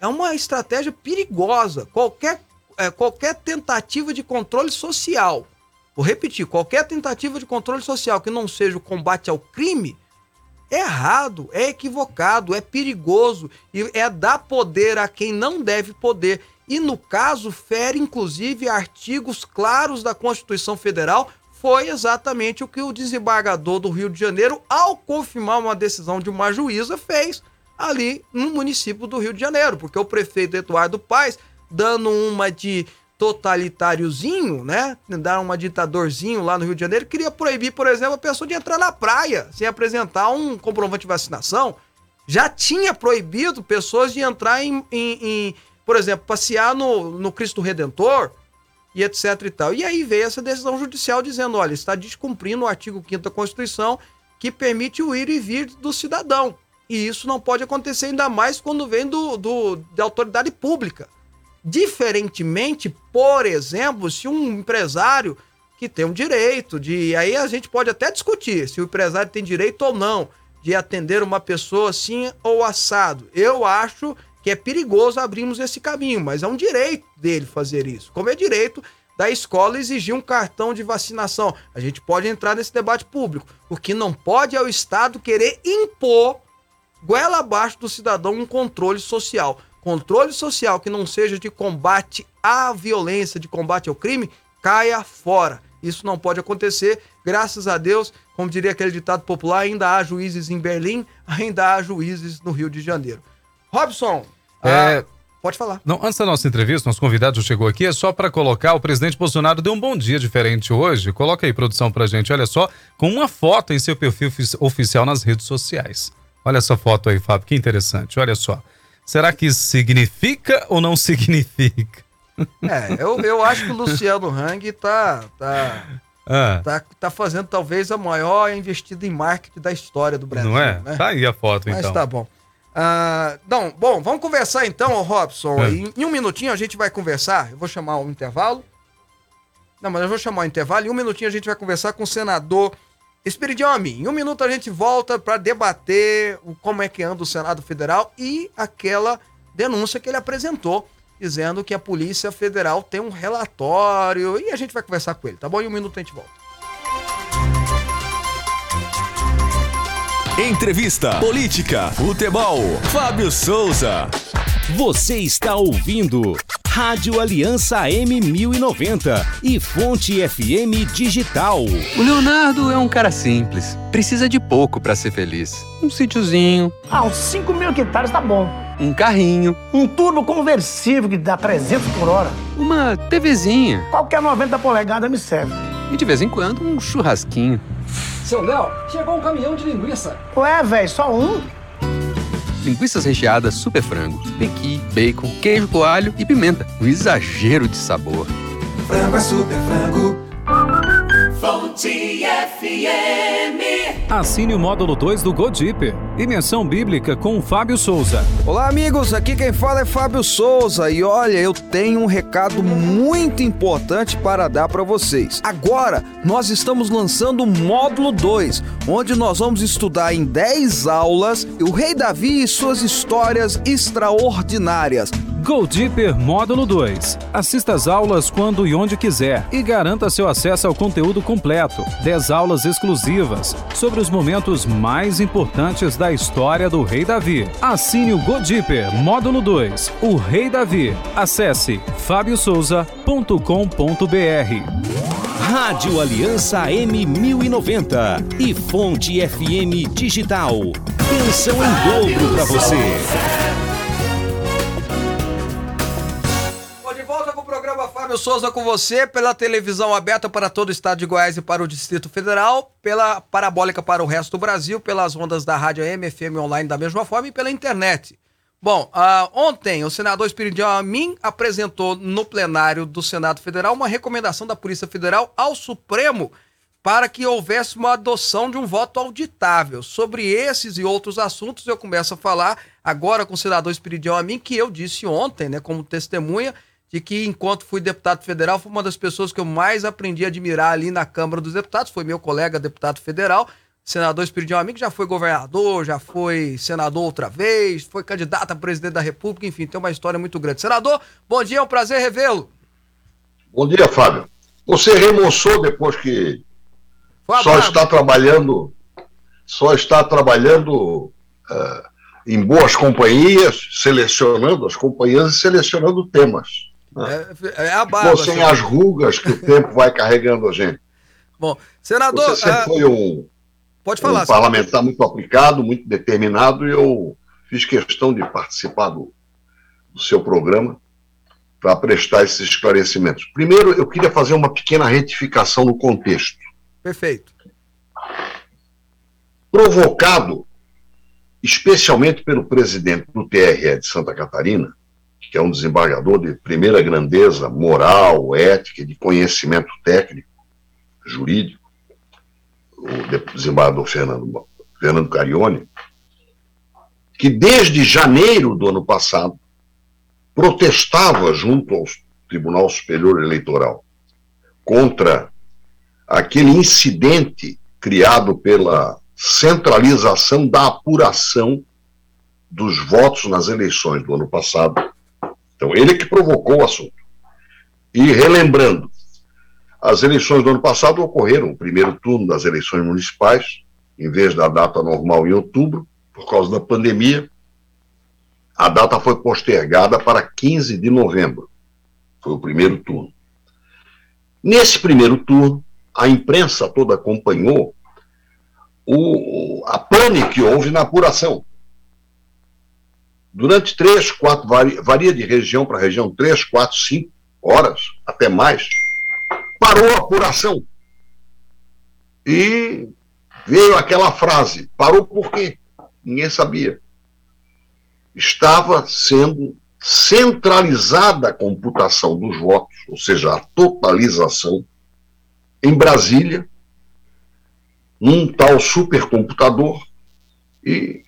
É uma estratégia perigosa. Qualquer, é, qualquer tentativa de controle social, vou repetir, qualquer tentativa de controle social que não seja o combate ao crime, é errado, é equivocado, é perigoso e é dar poder a quem não deve poder e, no caso, fere inclusive artigos claros da Constituição Federal. Foi exatamente o que o desembargador do Rio de Janeiro, ao confirmar uma decisão de uma juíza, fez ali no município do Rio de Janeiro, porque o prefeito Eduardo Paes, dando uma de totalitáriozinho, né? Dar uma ditadorzinho lá no Rio de Janeiro, queria proibir, por exemplo, a pessoa de entrar na praia sem apresentar um comprovante de vacinação. Já tinha proibido pessoas de entrar em, em, em por exemplo, passear no, no Cristo Redentor e etc e tal. E aí veio essa decisão judicial dizendo, olha, está descumprindo o artigo 5 da Constituição que permite o ir e vir do cidadão. E isso não pode acontecer ainda mais quando vem do, do, da autoridade pública. Diferentemente, por exemplo, se um empresário que tem um direito de. Aí a gente pode até discutir se o empresário tem direito ou não de atender uma pessoa assim ou assado. Eu acho que é perigoso abrirmos esse caminho, mas é um direito dele fazer isso. Como é direito da escola exigir um cartão de vacinação. A gente pode entrar nesse debate público. O que não pode é o Estado querer impor, goela abaixo do cidadão, um controle social. Controle social que não seja de combate à violência, de combate ao crime, caia fora. Isso não pode acontecer. Graças a Deus, como diria aquele ditado popular, ainda há juízes em Berlim, ainda há juízes no Rio de Janeiro. Robson, é... Ah, pode falar. Não, antes da nossa entrevista, nosso convidado chegou aqui, é só para colocar, o presidente Bolsonaro deu um bom dia diferente hoje. Coloca aí, produção, pra gente, olha só, com uma foto em seu perfil oficial nas redes sociais. Olha essa foto aí, Fábio, que interessante, olha só. Será que isso significa ou não significa? É, eu, eu acho que o Luciano Hang tá, tá, ah. tá, tá fazendo talvez a maior investida em marketing da história do Brasil. Não é? Né? Tá aí a foto, Mas então. Mas tá bom. Ah, não, bom, vamos conversar então, Robson. É. Em, em, um minutinho a gente vai conversar. Eu vou chamar o um intervalo. Não, mas eu vou chamar o um intervalo. Em um minutinho a gente vai conversar com o senador Esperidiome. Em um minuto a gente volta para debater o, como é que anda o Senado Federal e aquela denúncia que ele apresentou, dizendo que a Polícia Federal tem um relatório. E a gente vai conversar com ele, tá bom? Em um minuto a gente volta. Entrevista, política, futebol. Fábio Souza. Você está ouvindo Rádio Aliança M1090 e Fonte FM Digital. O Leonardo é um cara simples. Precisa de pouco para ser feliz. Um sítiozinho. Ah, uns 5 mil hectares tá bom. Um carrinho. Um turbo conversível que dá 300 por hora. Uma TVzinha. Qualquer 90 polegadas me serve. E de vez em quando um churrasquinho. Seu Léo, chegou um caminhão de linguiça. Ué, velho, só um? Linguiças recheadas super frango, pequi, bacon, queijo coalho e pimenta. Um exagero de sabor. Frango é super frango. Fonte FM. Assine o módulo 2 do Godipper. Dimensão Bíblica com Fábio Souza. Olá, amigos. Aqui quem fala é Fábio Souza. E olha, eu tenho um recado muito importante para dar para vocês. Agora, nós estamos lançando o módulo 2, onde nós vamos estudar em 10 aulas o Rei Davi e suas histórias extraordinárias. Go Deeper Módulo 2. Assista às aulas quando e onde quiser e garanta seu acesso ao conteúdo completo. 10 aulas exclusivas sobre os momentos mais importantes da história do Rei Davi. Assine o Go Deeper Módulo 2. O Rei Davi. Acesse fabiosouza.com.br. Rádio Aliança M1090 e Fonte FM Digital. Pensão em dobro para você. Fábio Souza com você, pela televisão aberta para todo o estado de Goiás e para o Distrito Federal, pela parabólica para o resto do Brasil, pelas ondas da rádio AM, FM online da mesma forma e pela internet. Bom, uh, ontem o senador Espiridião Amin apresentou no plenário do Senado Federal uma recomendação da Polícia Federal ao Supremo para que houvesse uma adoção de um voto auditável. Sobre esses e outros assuntos, eu começo a falar agora com o senador Espiridião Amin, que eu disse ontem, né, como testemunha, de que, enquanto fui deputado federal, foi uma das pessoas que eu mais aprendi a admirar ali na Câmara dos Deputados. Foi meu colega deputado federal, senador Espírito Amigo, já foi governador, já foi senador outra vez, foi candidato a presidente da República, enfim, tem uma história muito grande. Senador, bom dia, é um prazer revê-lo. Bom dia, Fábio. Você remoçou depois que só está trabalhando, só está trabalhando uh, em boas companhias, selecionando as companhias e selecionando temas. É, é a barba. Ou sem as rugas que o tempo vai carregando a gente. Bom, senador. Você sempre foi um, pode falar, um parlamentar muito aplicado, muito determinado, e eu fiz questão de participar do, do seu programa para prestar esses esclarecimentos. Primeiro, eu queria fazer uma pequena retificação no contexto. Perfeito. Provocado, especialmente pelo presidente do TRE de Santa Catarina, que é um desembargador de primeira grandeza moral, ética, de conhecimento técnico, jurídico, o desembargador Fernando, Fernando Carione, que desde janeiro do ano passado protestava junto ao Tribunal Superior Eleitoral contra aquele incidente criado pela centralização da apuração dos votos nas eleições do ano passado então, ele que provocou o assunto. E relembrando, as eleições do ano passado ocorreram, o primeiro turno das eleições municipais, em vez da data normal em outubro, por causa da pandemia, a data foi postergada para 15 de novembro. Foi o primeiro turno. Nesse primeiro turno, a imprensa toda acompanhou o, a pane que houve na apuração. Durante três, quatro, varia, de região para região, três, quatro, cinco horas, até mais, parou a apuração. E veio aquela frase: parou por quê? Ninguém sabia. Estava sendo centralizada a computação dos votos, ou seja, a totalização, em Brasília, num tal supercomputador, e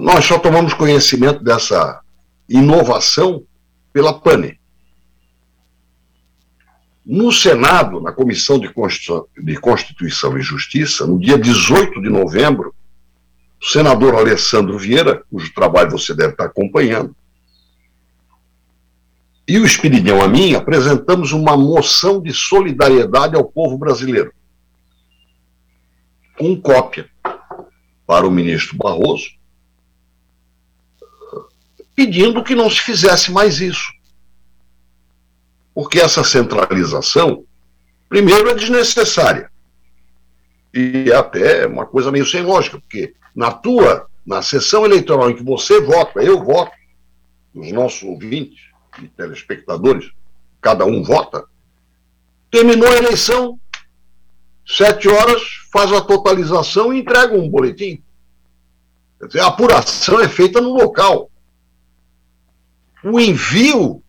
nós só tomamos conhecimento dessa inovação pela PANE. No Senado, na Comissão de Constituição e Justiça, no dia 18 de novembro, o senador Alessandro Vieira, cujo trabalho você deve estar acompanhando, e o Espiridão a mim apresentamos uma moção de solidariedade ao povo brasileiro, com cópia para o ministro Barroso, pedindo que não se fizesse mais isso. Porque essa centralização, primeiro, é desnecessária. E até uma coisa meio sem lógica, porque na tua, na sessão eleitoral em que você vota, eu voto, os nossos ouvintes e telespectadores, cada um vota, terminou a eleição, sete horas, faz a totalização e entrega um boletim. Quer dizer, a apuração é feita no local. O envio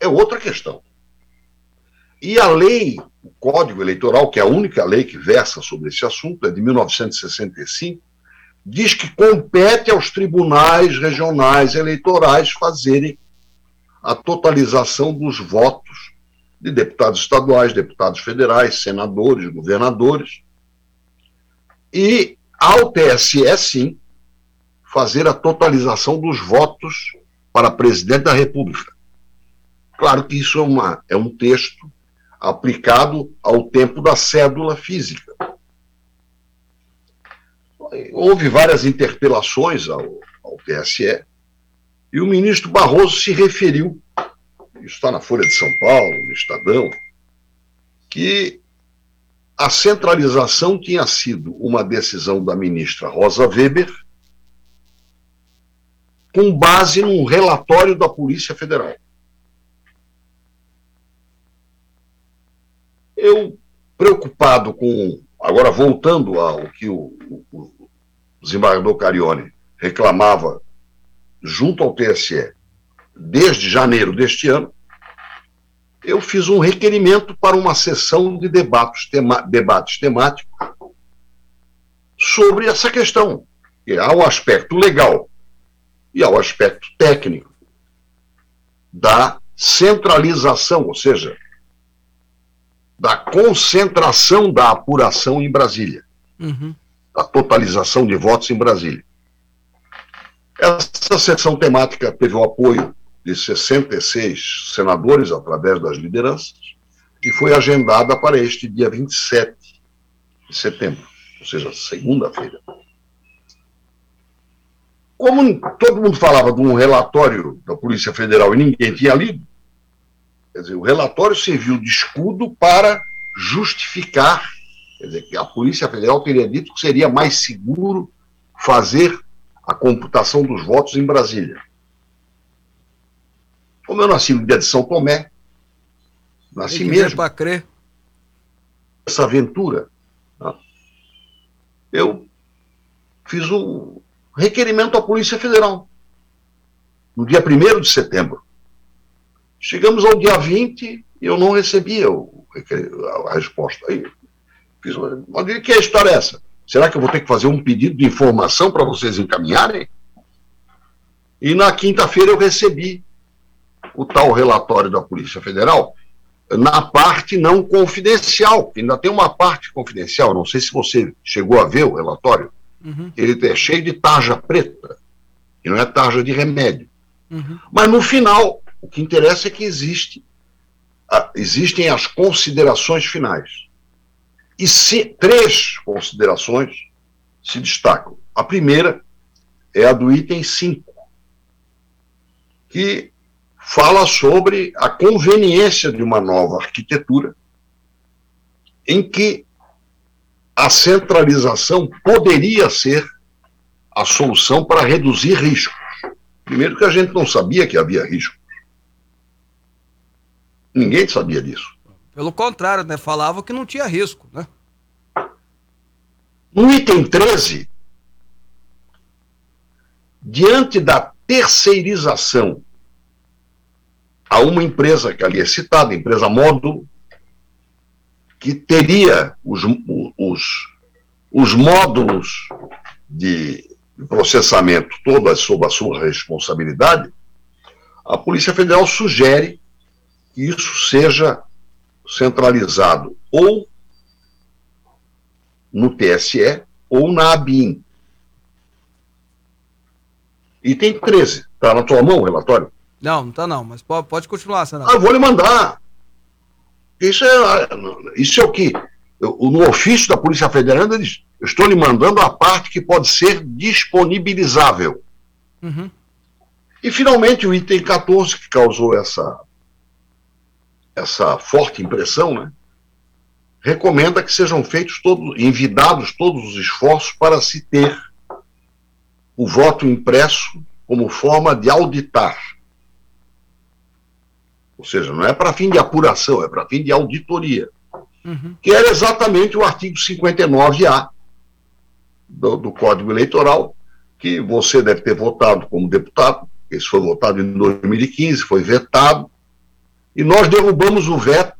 é outra questão. E a lei, o Código Eleitoral, que é a única lei que versa sobre esse assunto, é de 1965, diz que compete aos tribunais regionais eleitorais fazerem a totalização dos votos de deputados estaduais, deputados federais, senadores, governadores. E ao TSE, sim, fazer a totalização dos votos para presidente da República. Claro que isso é, uma, é um texto aplicado ao tempo da cédula física. Houve várias interpelações ao, ao TSE e o ministro Barroso se referiu, isso está na Folha de São Paulo, no Estadão, que a centralização tinha sido uma decisão da ministra Rosa Weber, com base num relatório da Polícia Federal. Eu, preocupado com. Agora, voltando ao que o, o, o desembargador Carione reclamava junto ao TSE desde janeiro deste ano, eu fiz um requerimento para uma sessão de debates, tema, debates temáticos sobre essa questão. E há o aspecto legal e há o aspecto técnico da centralização, ou seja, da concentração da apuração em Brasília, uhum. da totalização de votos em Brasília. Essa sessão temática teve o apoio de 66 senadores através das lideranças e foi agendada para este dia 27 de setembro, ou seja, segunda-feira. Como todo mundo falava de um relatório da Polícia Federal e ninguém tinha lido, quer dizer, o relatório serviu de escudo para justificar, quer dizer, que a Polícia Federal teria dito que seria mais seguro fazer a computação dos votos em Brasília. Como eu nasci no dia de São Tomé, nasci mesmo. para crer. Essa aventura. Né? Eu fiz um requerimento à Polícia Federal. No dia 1 de setembro. Chegamos ao dia 20 e eu não recebia a, resposta. Aí, fiz mas que história é essa? Será que eu vou ter que fazer um pedido de informação para vocês encaminharem? E na quinta-feira eu recebi o tal relatório da Polícia Federal na parte não confidencial, ainda tem uma parte confidencial, não sei se você chegou a ver o relatório, uhum. ele é cheio de tarja preta, e não é tarja de remédio. Uhum. Mas no final, o que interessa é que existe, existem as considerações finais. E se, três considerações se destacam. A primeira é a do item 5, que fala sobre a conveniência de uma nova arquitetura em que a centralização poderia ser a solução para reduzir riscos. Primeiro que a gente não sabia que havia riscos. Ninguém sabia disso. Pelo contrário, né? Falava que não tinha risco, né? No item 13, diante da terceirização a uma empresa que ali é citada, empresa Módulo, que teria os, os, os módulos de processamento todas sob a sua responsabilidade, a Polícia Federal sugere que isso seja centralizado ou no TSE ou na ABIN. Item 13. Está na tua mão o relatório? Não, não tá não, mas pode, pode continuar, senador. Ah, vou lhe mandar. Isso é, isso é o que? No ofício da Polícia Federal, eles, eu estou lhe mandando a parte que pode ser disponibilizável. Uhum. E, finalmente, o item 14, que causou essa, essa forte impressão, né? recomenda que sejam feitos todos, envidados todos os esforços para se ter o voto impresso como forma de auditar. Ou seja, não é para fim de apuração, é para fim de auditoria. Uhum. Que era exatamente o artigo 59A do, do Código Eleitoral, que você deve ter votado como deputado. Esse foi votado em 2015, foi vetado. E nós derrubamos o veto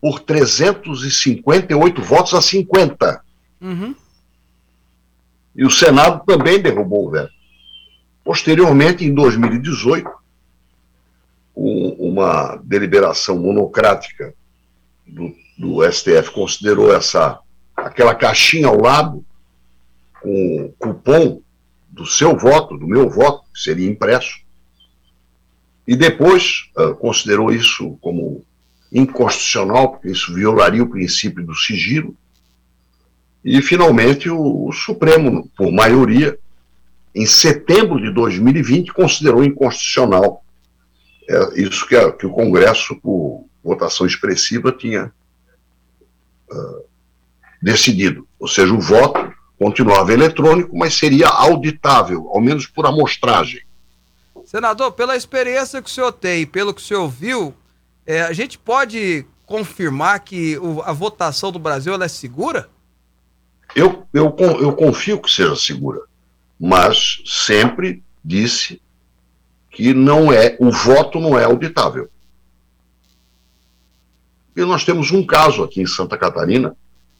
por 358 votos a 50. Uhum. E o Senado também derrubou o veto. Posteriormente, em 2018, uma deliberação monocrática do, do STF considerou essa aquela caixinha ao lado com cupom do seu voto, do meu voto, que seria impresso, e depois uh, considerou isso como inconstitucional, porque isso violaria o princípio do sigilo, e finalmente o, o Supremo, por maioria, em setembro de 2020, considerou inconstitucional é, isso que, a, que, o Congresso, por votação expressiva, tinha uh, decidido. Ou seja, o voto continuava eletrônico, mas seria auditável, ao menos por amostragem. Senador, pela experiência que o senhor tem, pelo que o senhor viu, é, a gente pode confirmar que o, a votação do Brasil é segura? Eu, eu, eu confio que seja segura, mas sempre disse que não é, o voto não é auditável. E nós temos um caso aqui em Santa Catarina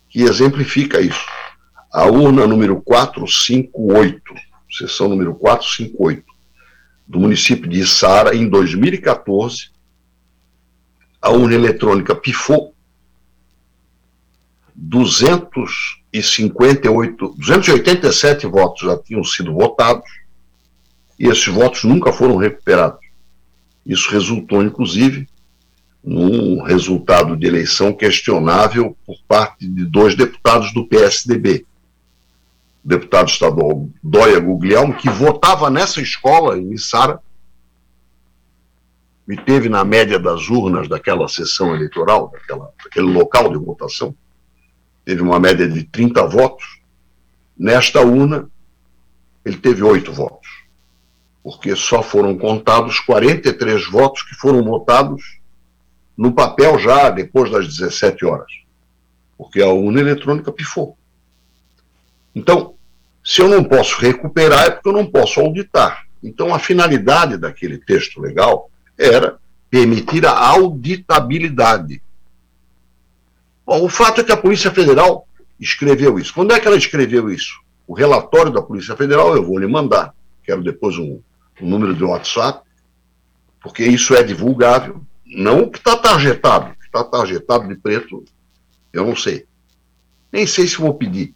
que exemplifica isso. A urna número 458, sessão número 458, do município de Içara, em 2014, a urna eletrônica pifou 258, 287 votos já tinham sido votados e esses votos nunca foram recuperados. Isso resultou, inclusive, num resultado de eleição questionável por parte de dois deputados do PSDB. O deputado estadual Dóia Guglielmo, que votava nessa escola em Missara, e teve na média das urnas daquela sessão eleitoral, daquela, daquele local de votação, teve uma média de 30 votos. Nesta urna, ele teve oito votos porque só foram contados 43 votos que foram votados no papel já depois das 17 horas, porque a urna eletrônica pifou. Então, se eu não posso recuperar, é porque eu não posso auditar. Então, a finalidade daquele texto legal era permitir a auditabilidade. Bom, o fato é que a Polícia Federal escreveu isso. Quando é que ela escreveu isso? O relatório da Polícia Federal eu vou lhe mandar. Quero depois um, o número de WhatsApp, porque isso é divulgável, não o que está targetado, o que está targetado de preto, eu não sei. Nem sei se vou pedir.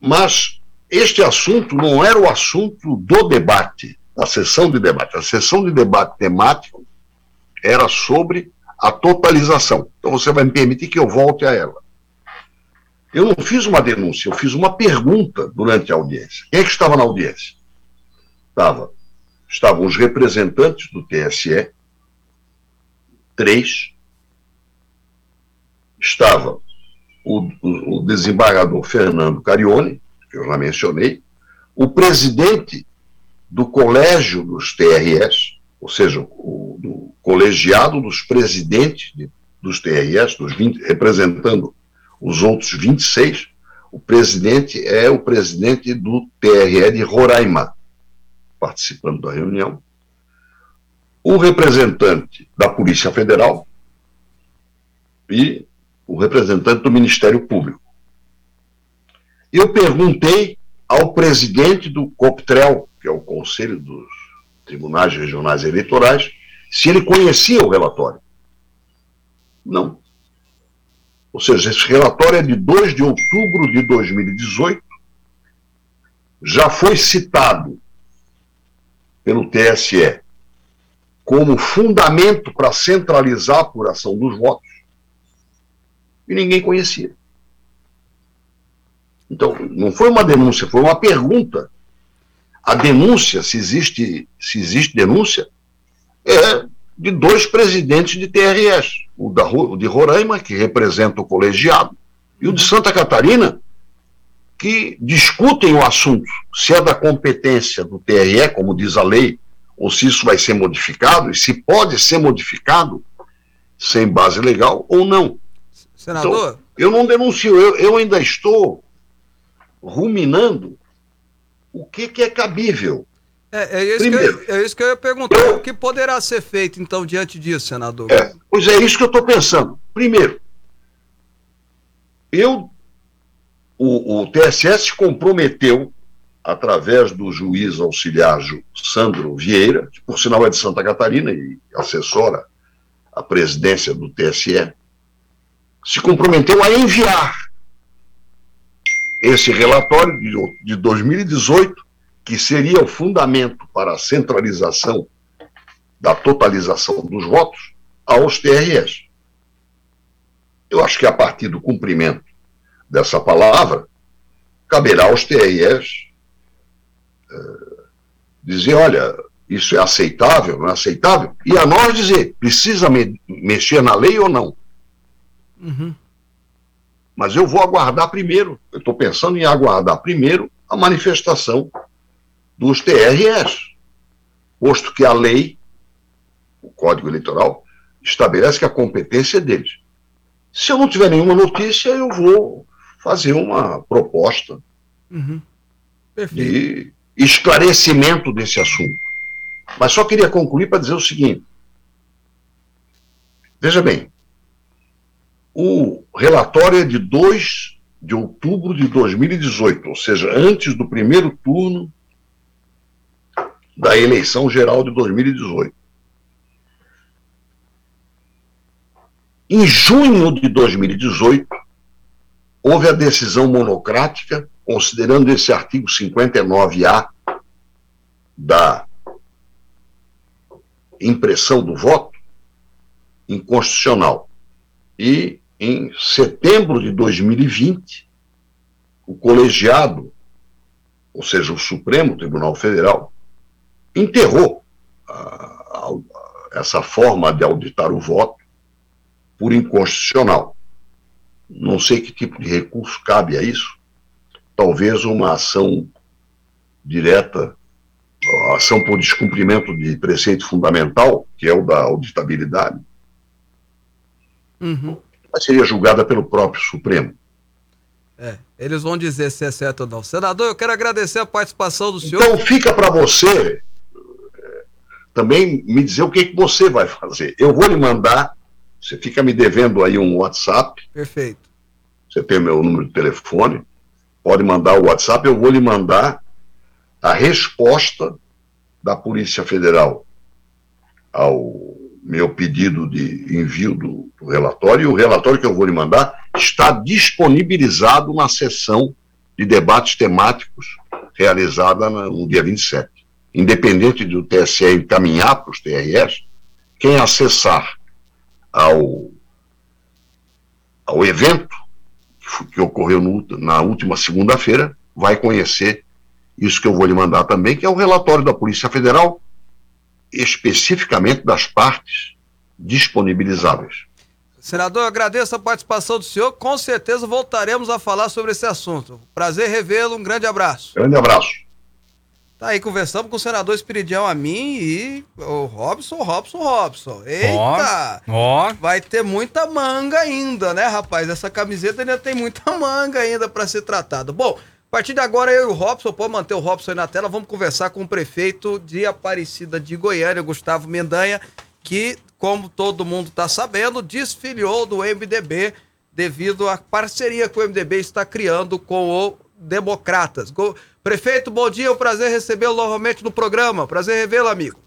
Mas este assunto não era o assunto do debate, da sessão de debate. A sessão de debate temático era sobre a totalização. Então você vai me permitir que eu volte a ela. Eu não fiz uma denúncia, eu fiz uma pergunta durante a audiência. Quem é que estava na audiência? Estava, estavam os representantes do TSE, três, estava o, o, desembargador Fernando Carione, que eu já mencionei, o presidente do colégio dos TRS, ou seja, o, do colegiado dos presidentes de, dos TRS, dos 20, representando os outros 26, o presidente é o presidente do TRE de Roraima, participando da reunião, o representante da Polícia Federal e o representante do Ministério Público. Eu perguntei ao presidente do COPTREL, que é o Conselho dos Tribunais Regionais Eleitorais, se ele conhecia o relatório. Não. Ou seja, esse relatório é de 2 de outubro de 2018, já foi citado pelo TSE como fundamento para centralizar a apuração dos votos e ninguém conhecia. Então, não foi uma denúncia, foi uma pergunta. A denúncia, se existe, se existe denúncia, é de dois presidentes de TRS, o, da, o de Roraima, que representa o colegiado, e o de Santa Catarina, que discutem o assunto, se é da competência do TRE, como diz a lei, ou se isso vai ser modificado, e se pode ser modificado sem base legal ou não. Senador? Então, eu não denuncio, eu, eu ainda estou ruminando o que, que é cabível. É, é, isso Primeiro, que eu, é isso que eu ia perguntar. Eu, o que poderá ser feito, então, diante disso, senador? É, pois é isso que eu estou pensando. Primeiro, eu, o, o TSS comprometeu, através do juiz auxiliar Sandro Vieira, que por sinal é de Santa Catarina e assessora a presidência do TSE, se comprometeu a enviar esse relatório de 2018, que seria o fundamento para a centralização da totalização dos votos, aos TRS. Eu acho que a partir do cumprimento dessa palavra, caberá aos TRS uh, dizer: olha, isso é aceitável, não é aceitável, e a nós dizer: precisa me mexer na lei ou não. Uhum. Mas eu vou aguardar primeiro, eu estou pensando em aguardar primeiro a manifestação dos TRS, posto que a lei, o Código Eleitoral, estabelece que a competência é deles. Se eu não tiver nenhuma notícia, eu vou fazer uma proposta uhum. de esclarecimento desse assunto. Mas só queria concluir para dizer o seguinte: veja bem, o relatório é de 2 de outubro de 2018, ou seja, antes do primeiro turno da eleição geral de 2018. Em junho de 2018, houve a decisão monocrática, considerando esse artigo 59A da impressão do voto inconstitucional. E em setembro de 2020, o colegiado, ou seja, o Supremo Tribunal Federal, enterrou a, a, essa forma de auditar o voto por inconstitucional. Não sei que tipo de recurso cabe a isso. Talvez uma ação direta, ação por descumprimento de preceito fundamental, que é o da auditabilidade. Uhum mas seria julgada pelo próprio Supremo. É, eles vão dizer se é certo ou não. Senador, eu quero agradecer a participação do senhor. Então fica para você é, também me dizer o que, que você vai fazer. Eu vou lhe mandar, você fica me devendo aí um WhatsApp. Perfeito. Você tem meu número de telefone, pode mandar o WhatsApp, eu vou lhe mandar a resposta da Polícia Federal ao meu pedido de envio do, do, relatório, e o relatório que eu vou lhe mandar está disponibilizado na sessão de debates temáticos realizada no dia 27. Independente do TSE encaminhar para os TRS, quem acessar ao, ao evento que, ocorreu no, na última segunda-feira vai conhecer isso que eu vou lhe mandar também, que é o relatório da Polícia Federal especificamente das partes disponibilizáveis. Senador, agradeço a participação do senhor. Com certeza voltaremos a falar sobre esse assunto. Prazer revê-lo. Um grande abraço. Grande abraço. Tá aí, conversamos com o senador Espiridião a mim e o Robson, Robson, Robson. Eita! Ó! Vai ter muita manga ainda, né, rapaz? Essa camiseta ainda tem muita manga ainda para ser tratada. Bom, a partir de agora, eu e o Robson, pode manter o Robson aí na tela, vamos conversar com o prefeito de Aparecida de Goiânia, Gustavo Mendanha, que, como todo mundo está sabendo, desfiliou do MDB devido à parceria que o MDB está criando com o Democratas. Go... Prefeito, bom dia, é um prazer recebê-lo novamente no programa. Prazer revê-lo, amigo.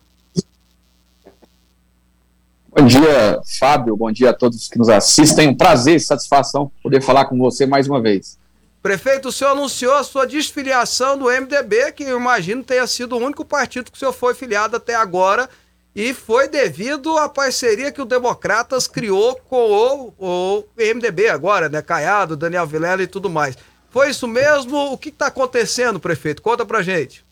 Bom dia, Fábio. Bom dia a todos que nos assistem. Um prazer e satisfação poder falar com você mais uma vez. Prefeito, o senhor anunciou a sua desfiliação do MDB, que eu imagino tenha sido o único partido que o senhor foi filiado até agora, e foi devido à parceria que o Democratas criou com o, o MDB agora, né? Caiado, Daniel Vilela e tudo mais. Foi isso mesmo? O que está acontecendo, prefeito? Conta pra gente.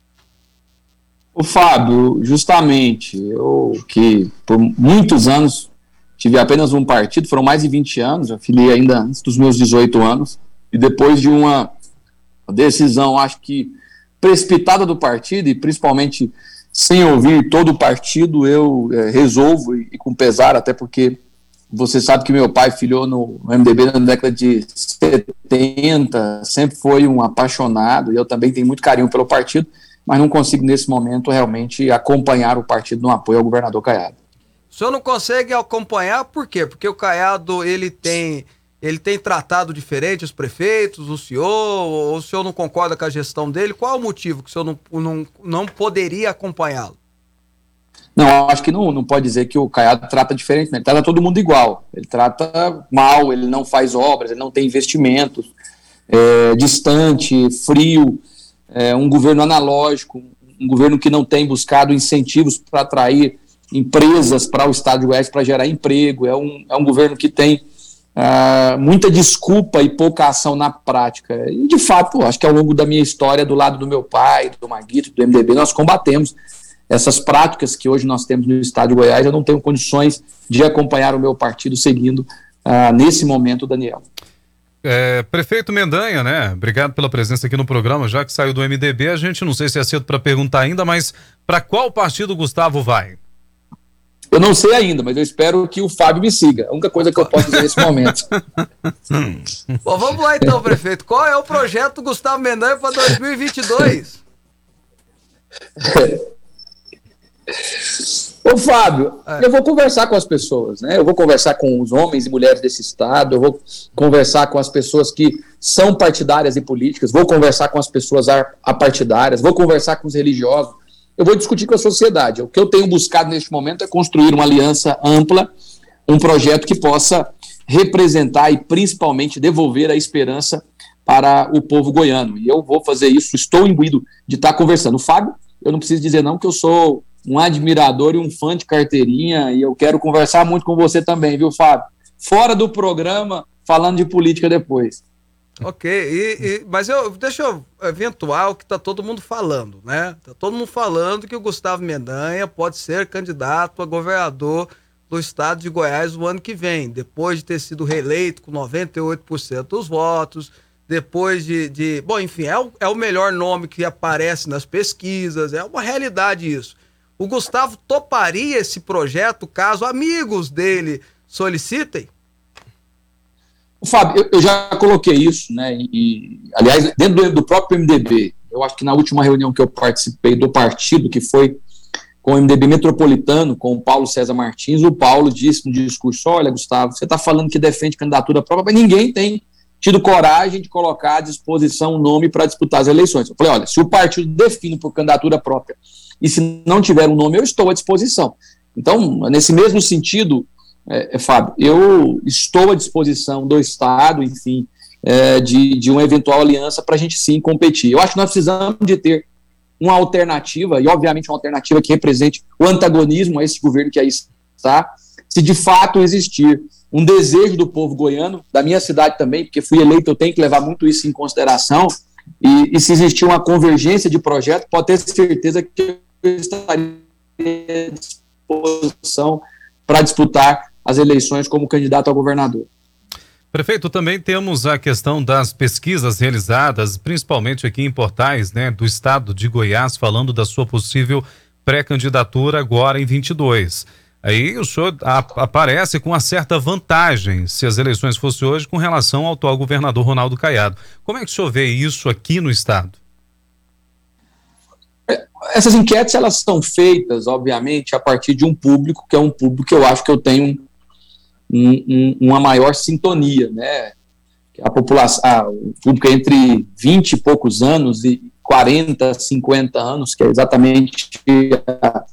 O Fábio, justamente, eu que por muitos anos tive apenas um partido, foram mais de 20 anos, já filiei ainda antes dos meus 18 anos, e depois de uma decisão, acho que precipitada do partido, e principalmente sem ouvir todo o partido, eu é, resolvo, e, e, com pesar, até porque você sabe que meu pai filiou no, MDB na década de 70, sempre foi um apaixonado, e eu também tenho muito carinho pelo partido, mas não consigo nesse momento realmente acompanhar o partido no apoio ao governador Caiado. O senhor não consegue acompanhar por quê? Porque o Caiado ele tem ele tem tratado diferente os prefeitos, o senhor, ou o senhor não concorda com a gestão dele? Qual o motivo que o senhor não, não, não poderia acompanhá-lo? Não, acho que não, não pode dizer que o Caiado trata diferente, né? ele trata todo mundo igual. Ele trata mal, ele não faz obras, ele não tem investimentos, é, distante, frio, é, um governo analógico, um governo que não tem buscado incentivos para atrair empresas para o Estado de Goiás para gerar emprego, é um, é um governo que tem uh, muita desculpa e pouca ação na prática. E, de fato, acho que ao longo da minha história, do lado do meu pai, do Maguito, do MDB, nós combatemos essas práticas que hoje nós temos no Estado de Goiás. Eu não tenho condições de acompanhar o meu partido seguindo uh, nesse momento, Daniel. É, prefeito Mendanha, né? Obrigado pela presença aqui no programa. Já que saiu do MDB, a gente não sei se é cedo para perguntar ainda, mas para qual partido Gustavo vai? Eu não sei ainda, mas eu espero que o Fábio me siga. A única coisa que eu posso dizer nesse momento. Bom, vamos lá então, prefeito. Qual é o projeto Gustavo Mendanha para 2022? Ô Fábio, é. eu vou conversar com as pessoas, né? Eu vou conversar com os homens e mulheres desse estado, eu vou conversar com as pessoas que são partidárias e políticas, vou conversar com as pessoas apartidárias, vou conversar com os religiosos, eu vou discutir com a sociedade. O que eu tenho buscado neste momento é construir uma aliança ampla, um projeto que possa representar e principalmente devolver a esperança para o povo goiano. E eu vou fazer isso, estou imbuído de estar conversando. O Fábio, eu não preciso dizer não que eu sou um admirador e um fã de carteirinha, e eu quero conversar muito com você também, viu, Fábio? Fora do programa, falando de política depois. Ok, e, e, mas eu deixa eu eventual o que está todo mundo falando, né? Tá todo mundo falando que o Gustavo Mendanha pode ser candidato a governador do estado de Goiás no ano que vem, depois de ter sido reeleito com 98% dos votos, depois de. de bom, enfim, é o, é o melhor nome que aparece nas pesquisas, é uma realidade isso. O Gustavo toparia esse projeto caso amigos dele solicitem? Fábio, eu, eu já coloquei isso, né? E, aliás, dentro do, do, próprio MDB, eu acho que na última reunião que eu participei do partido, que foi com o MDB metropolitano, com o Paulo César Martins, o Paulo disse no discurso: Olha, Gustavo, você está falando que defende candidatura própria, mas ninguém tem tido coragem de colocar à disposição um nome para disputar as eleições. Eu falei: olha, se o partido define por candidatura própria e se não tiver um nome, eu estou à disposição. Então, nesse mesmo sentido, é, é, Fábio, eu estou à disposição do Estado, enfim, é, de, de uma eventual aliança para a gente sim competir. Eu acho que nós precisamos de ter uma alternativa, e obviamente uma alternativa que represente o antagonismo a esse governo que aí está, se de fato existir um desejo do povo goiano, da minha cidade também, porque fui eleito, eu tenho que levar muito isso em consideração, e, e se existir uma convergência de projeto, pode ter certeza que estaria à disposição para disputar as eleições como candidato a governador. Prefeito, também temos a questão das pesquisas realizadas, principalmente aqui em portais né, do estado de Goiás, falando da sua possível pré-candidatura agora em 22. Aí o senhor aparece com uma certa vantagem, se as eleições fossem hoje, com relação ao atual governador Ronaldo Caiado. Como é que o senhor vê isso aqui no estado? Essas enquetes elas são feitas, obviamente, a partir de um público que é um público que eu acho que eu tenho um, um, uma maior sintonia, né? A população, o público é entre 20 e poucos anos e 40, 50 anos, que é exatamente a,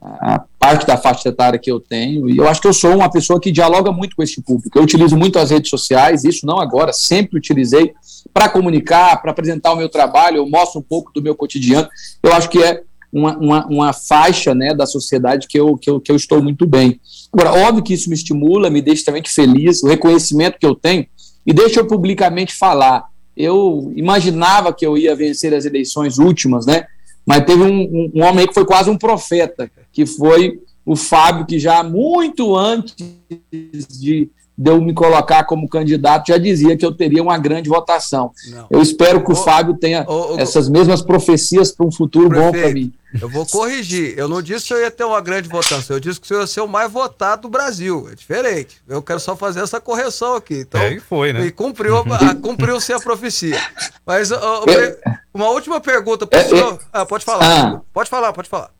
a parte da faixa etária que eu tenho, e eu acho que eu sou uma pessoa que dialoga muito com esse público. Eu utilizo muito as redes sociais, isso não agora, sempre utilizei para comunicar, para apresentar o meu trabalho, eu mostro um pouco do meu cotidiano. Eu acho que é uma, uma, uma, faixa né, da sociedade que eu, que, eu, que eu estou muito bem. Agora, óbvio que isso me estimula, me deixa também feliz, o reconhecimento que eu tenho, e deixa eu publicamente falar. Eu imaginava que eu ia vencer as eleições últimas, né? Mas teve um, um, homem que foi quase um profeta, que foi o Fábio, que já muito antes de, de eu me colocar como candidato, já dizia que eu teria uma grande votação. Não. Eu espero que o, o Fábio tenha o, o, essas mesmas profecias para um futuro prefeito, bom para mim. Eu vou corrigir. Eu não disse que eu ia ter uma grande votação. Eu disse que eu ia ser o mais votado do Brasil. É diferente. Eu quero só fazer essa correção aqui. Então, é, e foi, né? E cumpriu, cumpriu-se a profecia. Mas uma última pergunta para o senhor. Ah, pode falar. Ah. Pode falar, pode falar.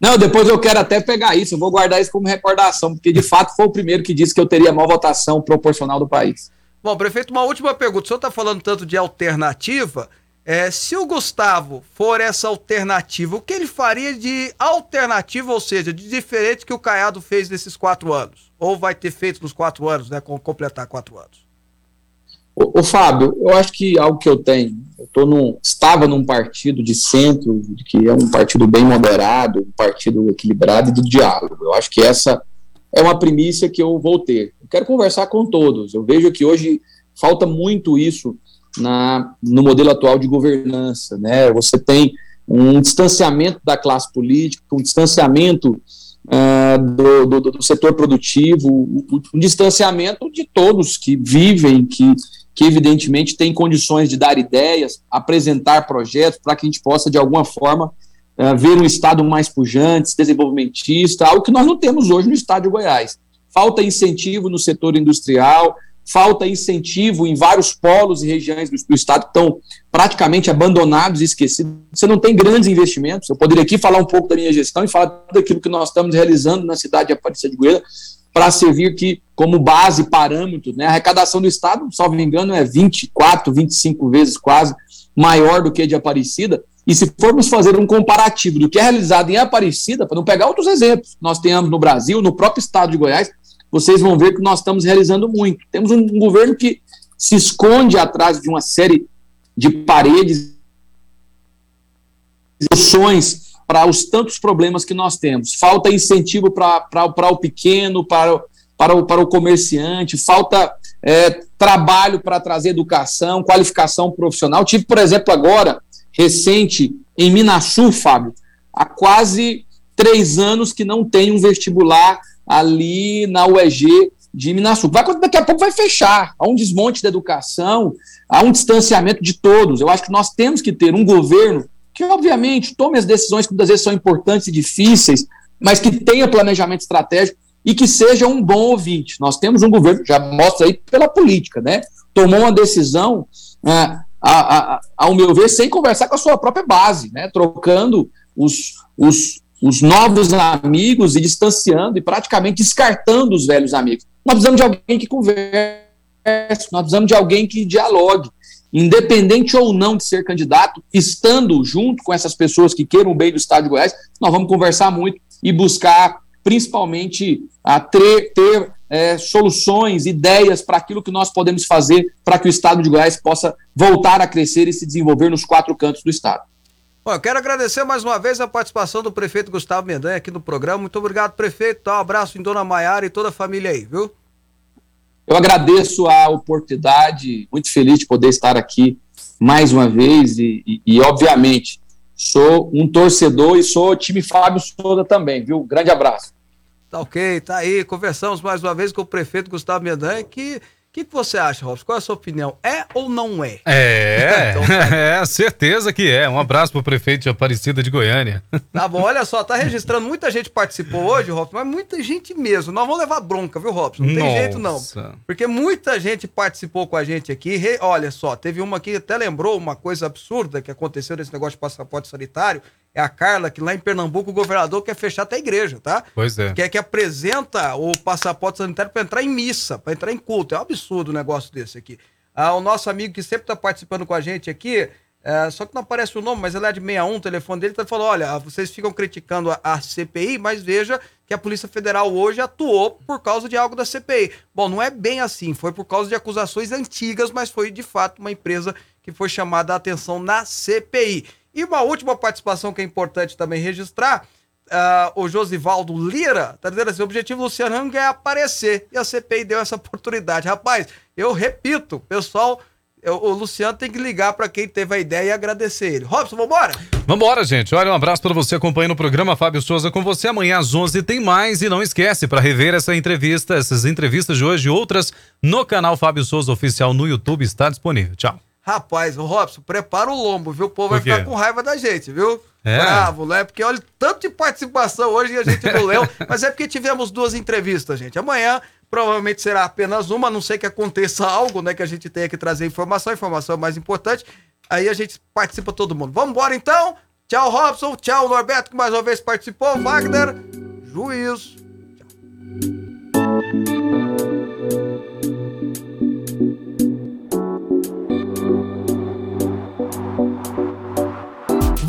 Não, depois eu quero até pegar isso, eu vou guardar isso como recordação, porque de fato foi o primeiro que disse que eu teria a maior votação proporcional do país. Bom, prefeito, uma última pergunta. O senhor está falando tanto de alternativa. É, se o Gustavo for essa alternativa, o que ele faria de alternativa, ou seja, de diferente que o Caiado fez nesses quatro anos? Ou vai ter feito nos quatro anos, né? Com completar quatro anos? O Fábio, eu acho que algo que eu tenho, eu tô num, estava num partido de centro, que é um partido bem moderado, um partido equilibrado e do diálogo. Eu acho que essa é uma primícia que eu vou ter. Eu quero conversar com todos. Eu vejo que hoje falta muito isso na, no modelo atual de governança. Né? Você tem um distanciamento da classe política, um distanciamento uh, do, do, do, setor produtivo, um distanciamento de todos que vivem, que, que evidentemente têm condições de dar ideias, apresentar projetos para que a gente possa, de alguma forma, uh, ver um Estado mais pujante, desenvolvimentista, algo que nós não temos hoje no Estado de Goiás. Falta incentivo no setor industrial, falta incentivo em vários polos e regiões do, do, estado que estão praticamente abandonados e esquecidos. Você não tem grandes investimentos. Eu poderia aqui falar um pouco da minha gestão e falar tudo aquilo que nós estamos realizando na cidade de Aparecida de Goiânia para servir aqui como base, parâmetro. Né? A arrecadação do estado, salvo me engano, é 24, 25 vezes quase maior do que a de Aparecida. E se formos fazer um comparativo do que é realizado em Aparecida, para não pegar outros exemplos, nós temos no Brasil, no próprio estado de Goiás, vocês vão ver que nós estamos realizando muito. Temos um governo que se esconde atrás de uma série de paredes, soluções para os tantos problemas que nós temos. Falta incentivo para o pequeno, para, para, o, para o comerciante, falta é, trabalho para trazer educação, qualificação profissional. Tive, por exemplo, agora, recente, em Minasul, Fábio, há quase três anos que não tem um vestibular ali na UEG de Minasul. Vai, daqui a pouco vai fechar. Há um desmonte da educação, há um distanciamento de todos. Eu acho que nós temos que ter um governo que, obviamente, tome as decisões que muitas vezes são importantes e difíceis, mas que tenha planejamento estratégico e que seja um bom ouvinte. Nós temos um governo, já mostra aí pela política, né? Tomou uma decisão, é, a, a, ao meu ver, sem conversar com a sua própria base, né? Trocando os, os, os novos amigos e distanciando e praticamente descartando os velhos amigos. Nós precisamos de alguém que converse, nós precisamos de alguém que dialogue, independente ou não de ser candidato, estando junto com essas pessoas que queiram o bem do Estado de Goiás, nós vamos conversar muito e buscar, principalmente, a ter, ter é, soluções, ideias para aquilo que nós podemos fazer para que o Estado de Goiás possa voltar a crescer e se desenvolver nos quatro cantos do Estado. Bom, eu quero agradecer mais uma vez a participação do prefeito Gustavo Mendanha aqui no programa. Muito obrigado, prefeito. um abraço em Dona Maiara e toda a família aí, viu? Eu agradeço a oportunidade, muito feliz de poder estar aqui mais uma vez e, e, e obviamente, sou um torcedor e sou time Fábio Souza também, viu? Grande abraço. Tá ok, tá aí. Conversamos mais uma vez com o prefeito Gustavo Mendanha, que o que, que, você acha, Robson? Qual é a sua opinião? É ou não é? É, então, tá. é, certeza que é. Um abraço pro prefeito de Aparecida de Goiânia. Tá bom, olha só, tá registrando, muita gente participou hoje, Robson, mas muita gente mesmo. Nós vamos levar bronca, viu, Robson? Não tem Nossa. jeito não. Porque muita gente participou com a gente aqui. Olha só, teve uma que até lembrou uma coisa absurda que aconteceu nesse negócio de passaporte sanitário é a Carla, que lá em Pernambuco o governador quer fechar até a igreja, tá? Pois é. Quer que apresenta o passaporte sanitário para entrar em missa, para entrar em culto. É um absurdo um negócio desse aqui. Ah, o nosso amigo que sempre está participando com a gente aqui, é, só que não aparece o nome, mas ele é de 61, o telefone dele, tá falando: olha, vocês ficam criticando a, a, CPI, mas veja que a Polícia Federal hoje atuou por causa de algo da CPI. Bom, não é bem assim, foi por causa de acusações antigas, mas foi de fato uma empresa que foi chamada a atenção na CPI. E uma última participação que é importante também registrar. Uh, o Josivaldo Lira tá dizendo assim: o objetivo do Luciano é aparecer. E a CPI deu essa oportunidade. Rapaz, eu repito, pessoal o Luciano tem que ligar para quem teve a ideia e agradecer ele. Robson, vambora? Vambora, gente. Olha, um abraço para você acompanhando o programa Fábio Souza com você. Amanhã às 11 tem mais e não esquece para rever essa entrevista, essas entrevistas de hoje e outras no canal Fábio Souza Oficial no YouTube está disponível. Tchau. Rapaz, o Robson, prepara o lombo, viu? O povo vai ficar com raiva da gente, viu? É. Bravo, né? Porque olha, tanto de participação hoje e a gente não leu, mas é porque tivemos duas entrevistas, gente. Amanhã provavelmente será apenas uma, a não sei que aconteça algo, né? Que a gente tenha que trazer informação, informação é mais importante. Aí a gente participa todo mundo. Vamos embora então? Tchau, Robson. Tchau, Norberto, que mais uma vez participou. Wagner, juízo.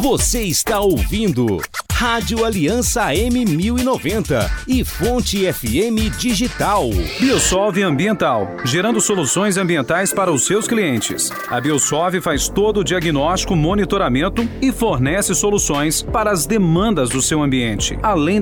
Você está ouvindo Rádio Aliança M1090 e Fonte FM Digital. Biosolve Ambiental, gerando soluções ambientais para os seus clientes. A Biosolve faz todo o diagnóstico, monitoramento e fornece soluções para as demandas do seu ambiente, além da